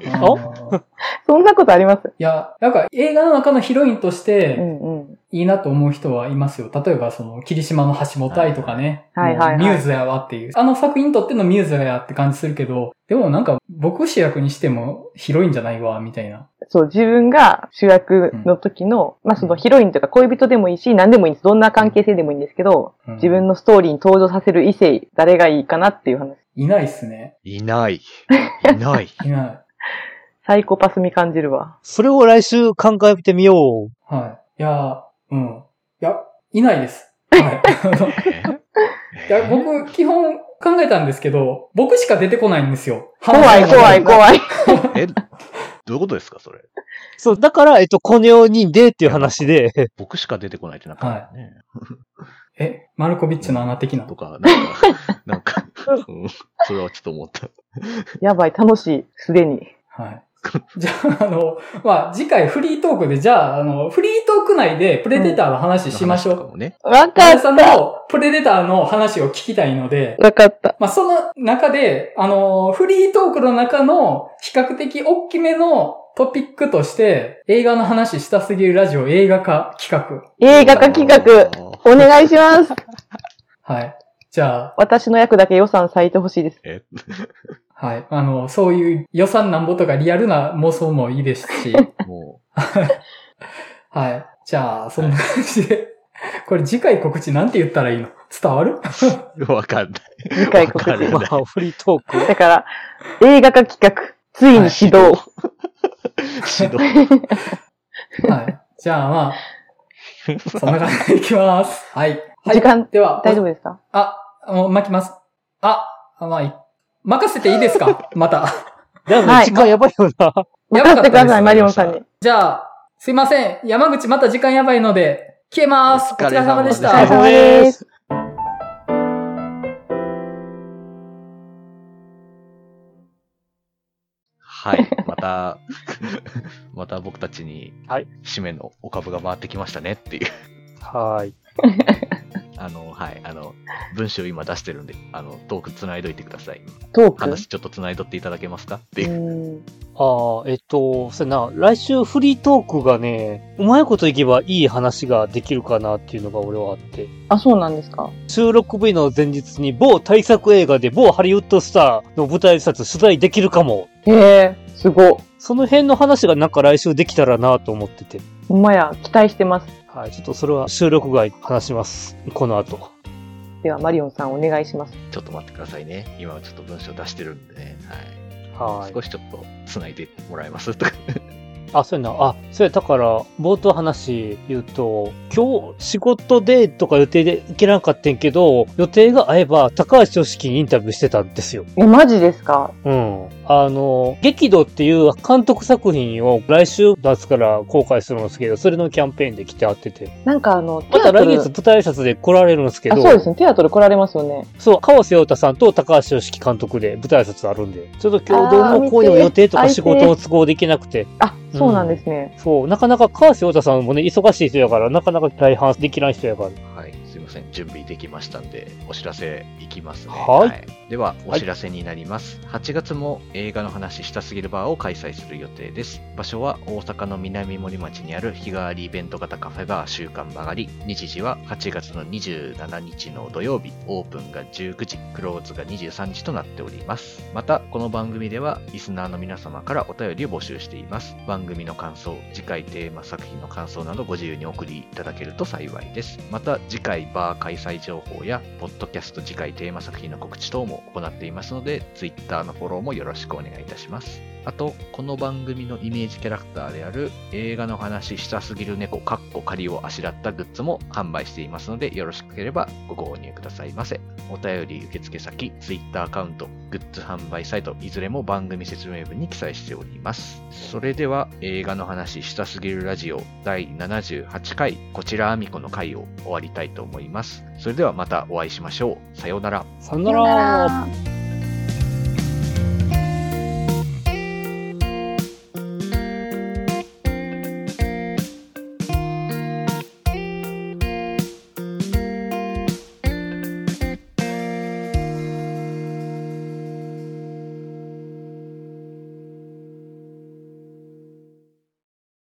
[SPEAKER 2] そんなことあります？
[SPEAKER 1] いや、なんか映画の中のヒロインとし
[SPEAKER 2] う
[SPEAKER 1] て
[SPEAKER 2] んうん。
[SPEAKER 1] いいなと思う人はいますよ。例えばその、霧島の橋本愛とかね。
[SPEAKER 2] はいはいはい
[SPEAKER 1] ミューズやわっていう。あの作品にとってのミューズやって感じするけど、でもなんか僕主役にしてもヒロインじゃないわ、みたいな。
[SPEAKER 2] そう、自分が主役の時の、まあそのヒロインというか恋人でもいいし、何でもいいんです。どんな関係性でもいいんですけど、
[SPEAKER 1] うん
[SPEAKER 2] 自分のストーリーに登場させる異性、誰がいいかなっていう話。
[SPEAKER 1] いないっすね。
[SPEAKER 4] いない。いない。
[SPEAKER 1] いない。
[SPEAKER 2] サイコパス味感じるわ。
[SPEAKER 3] それを来週考えてみよう。
[SPEAKER 1] はい。いや、うん。いや、いないです。はい。あのい
[SPEAKER 4] え？
[SPEAKER 1] や、僕、基本考えたんですけど、僕しか出てこないんですよ。
[SPEAKER 2] 怖い怖い怖い。
[SPEAKER 4] え、どういうことですかそれ？
[SPEAKER 3] そう、だから、えっと、この4人でっていう話で、
[SPEAKER 4] 僕しか出てこないってなんかね。
[SPEAKER 1] え、マルコビッチの穴的な？
[SPEAKER 4] と。か、なんか、なんか、うん、それはちょっと思った。
[SPEAKER 2] やばい、楽しい、すでに。
[SPEAKER 1] はい。じゃあ、あの、まあ、次回フリートークで、じゃあ、あの、フリートーク内でプレデターの話しましょう。
[SPEAKER 4] 話とかもね。
[SPEAKER 2] わか
[SPEAKER 1] 皆さん
[SPEAKER 2] った。
[SPEAKER 1] のプレデターの話を聞きたいので、
[SPEAKER 2] わかった。
[SPEAKER 1] まあ、その中で、あの、フリートークの中の比較的大きめのトピックとして、映画の話したすぎるラジオ映画化企画。
[SPEAKER 2] 映画化企画、お願いします。
[SPEAKER 1] はい。じゃあ、
[SPEAKER 2] 私の役だけ予算割いてほしいです。
[SPEAKER 4] え、
[SPEAKER 1] はい。あの、そういう予算なんぼとかリアルな妄想もいいですし、
[SPEAKER 4] も
[SPEAKER 1] はい。じゃあ、そんな感じで、これ次回告知なんて言ったらいいの？伝わる？
[SPEAKER 4] う、わかんない。
[SPEAKER 2] 次回告知。
[SPEAKER 3] まあ、フリートーク。
[SPEAKER 2] だから、映画化企画、ついに始動。
[SPEAKER 4] 指導。
[SPEAKER 1] はい。じゃあまあ、そんな感じでいきます。はい。はい。
[SPEAKER 2] 時間
[SPEAKER 1] では、
[SPEAKER 2] 大丈夫ですか？
[SPEAKER 1] あ、もう巻きます。あ、あまあいい、任せていいですか？また。
[SPEAKER 3] でも
[SPEAKER 2] はい
[SPEAKER 3] 時間やばいよな。
[SPEAKER 1] やばかったです
[SPEAKER 2] 任せてください、マリオンさんに。
[SPEAKER 1] じゃあ、すいません。山口また時間やばいので、消えます。お
[SPEAKER 4] お疲れ
[SPEAKER 1] 様でし
[SPEAKER 2] お疲れ
[SPEAKER 1] た。
[SPEAKER 2] 様です。
[SPEAKER 4] はい。また、また僕たちに、
[SPEAKER 3] はい
[SPEAKER 4] 締めのお株が回ってきましたねっていう。
[SPEAKER 3] はい。
[SPEAKER 4] あの、はい。あの、文章今出してるんで、あの、トーク繋いどいてください。
[SPEAKER 2] トーク？
[SPEAKER 4] 話ちょっと繋いどっていただけますか？っていう
[SPEAKER 3] ああ、えっと、それな、来週フリートークがね、うまいこといけばいい話ができるかなっていうのが俺はあって。
[SPEAKER 2] あ、そうなんですか
[SPEAKER 3] 収録日の前日に某大作映画で某ハリウッドスターの舞台挨拶取材できるかも。
[SPEAKER 2] へえ、すご。
[SPEAKER 3] その辺の話がなんか来週できたらなと思ってて。
[SPEAKER 2] ほんまや、期待してます。
[SPEAKER 3] はい。ちょっとそれは収録外話します。この後。
[SPEAKER 2] では、マリオンさんお願いします。
[SPEAKER 4] ちょっと待ってくださいね。今はちょっと文章出してるんでね。はい。
[SPEAKER 3] はい。
[SPEAKER 4] 少しちょっと繋いでもらえます？とか。
[SPEAKER 3] あ、そうやな。あ、そうや、だから、冒頭話言うと、今日仕事でとか予定で行けなかったんけど、予定が合えば高橋良樹にインタビューしてたんですよ。
[SPEAKER 2] え、マジですか？
[SPEAKER 3] うん。あの、激怒っていう監督作品を来週末から公開するんですけど、それのキャンペーンで来てあってて。
[SPEAKER 2] なんかあの、
[SPEAKER 3] また来月舞台挨拶で来られるんですけ
[SPEAKER 2] あ、
[SPEAKER 3] ど、
[SPEAKER 2] そうですね。テアトル来られますよね。
[SPEAKER 3] そう、川瀬陽太さんと高橋良樹監督で舞台挨拶あるんで、ちょっと今日どうもこういう予定とか仕事の都合できなくて、
[SPEAKER 2] あ、そうなんですね。
[SPEAKER 3] そう、なかなか川瀬陽太さんもね、忙しい人やから、なかなか大半できない人やから。
[SPEAKER 4] はい。すいません。準備できましたんで、お知らせいきますね。
[SPEAKER 3] はい
[SPEAKER 4] では、お知らせになります。8月も映画の話したすぎるバーを開催する予定です。場所は大阪の南森町にある日替わりイベント型カフェバー週刊曲がり。日時は8月の27日の土曜日。オープンが19時、クローズが23時となっております。また、この番組ではリスナーの皆様からお便りを募集しています。番組の感想、次回テーマ作品の感想などご自由にお送りいただけると幸いです。また、次回バー開催情報や、ポッドキャスト次回テーマ作品の告知等も行っていますので、Twitter のフォローもよろしくお願いいたします。あと、この番組のイメージキャラクターである映画の話したすぎる猫カッコ仮をあしらったグッズも販売していますので、よろしければご購入くださいませ。お便り受付先、Twitter アカウント、グッズ販売サイト、いずれも番組説明文に記載しております。それでは、映画の話したすぎるラジオ第78回、こちらあみこの回を終わりたいと思います。それではまたお会いしましょう。さようなら。
[SPEAKER 3] さようなら。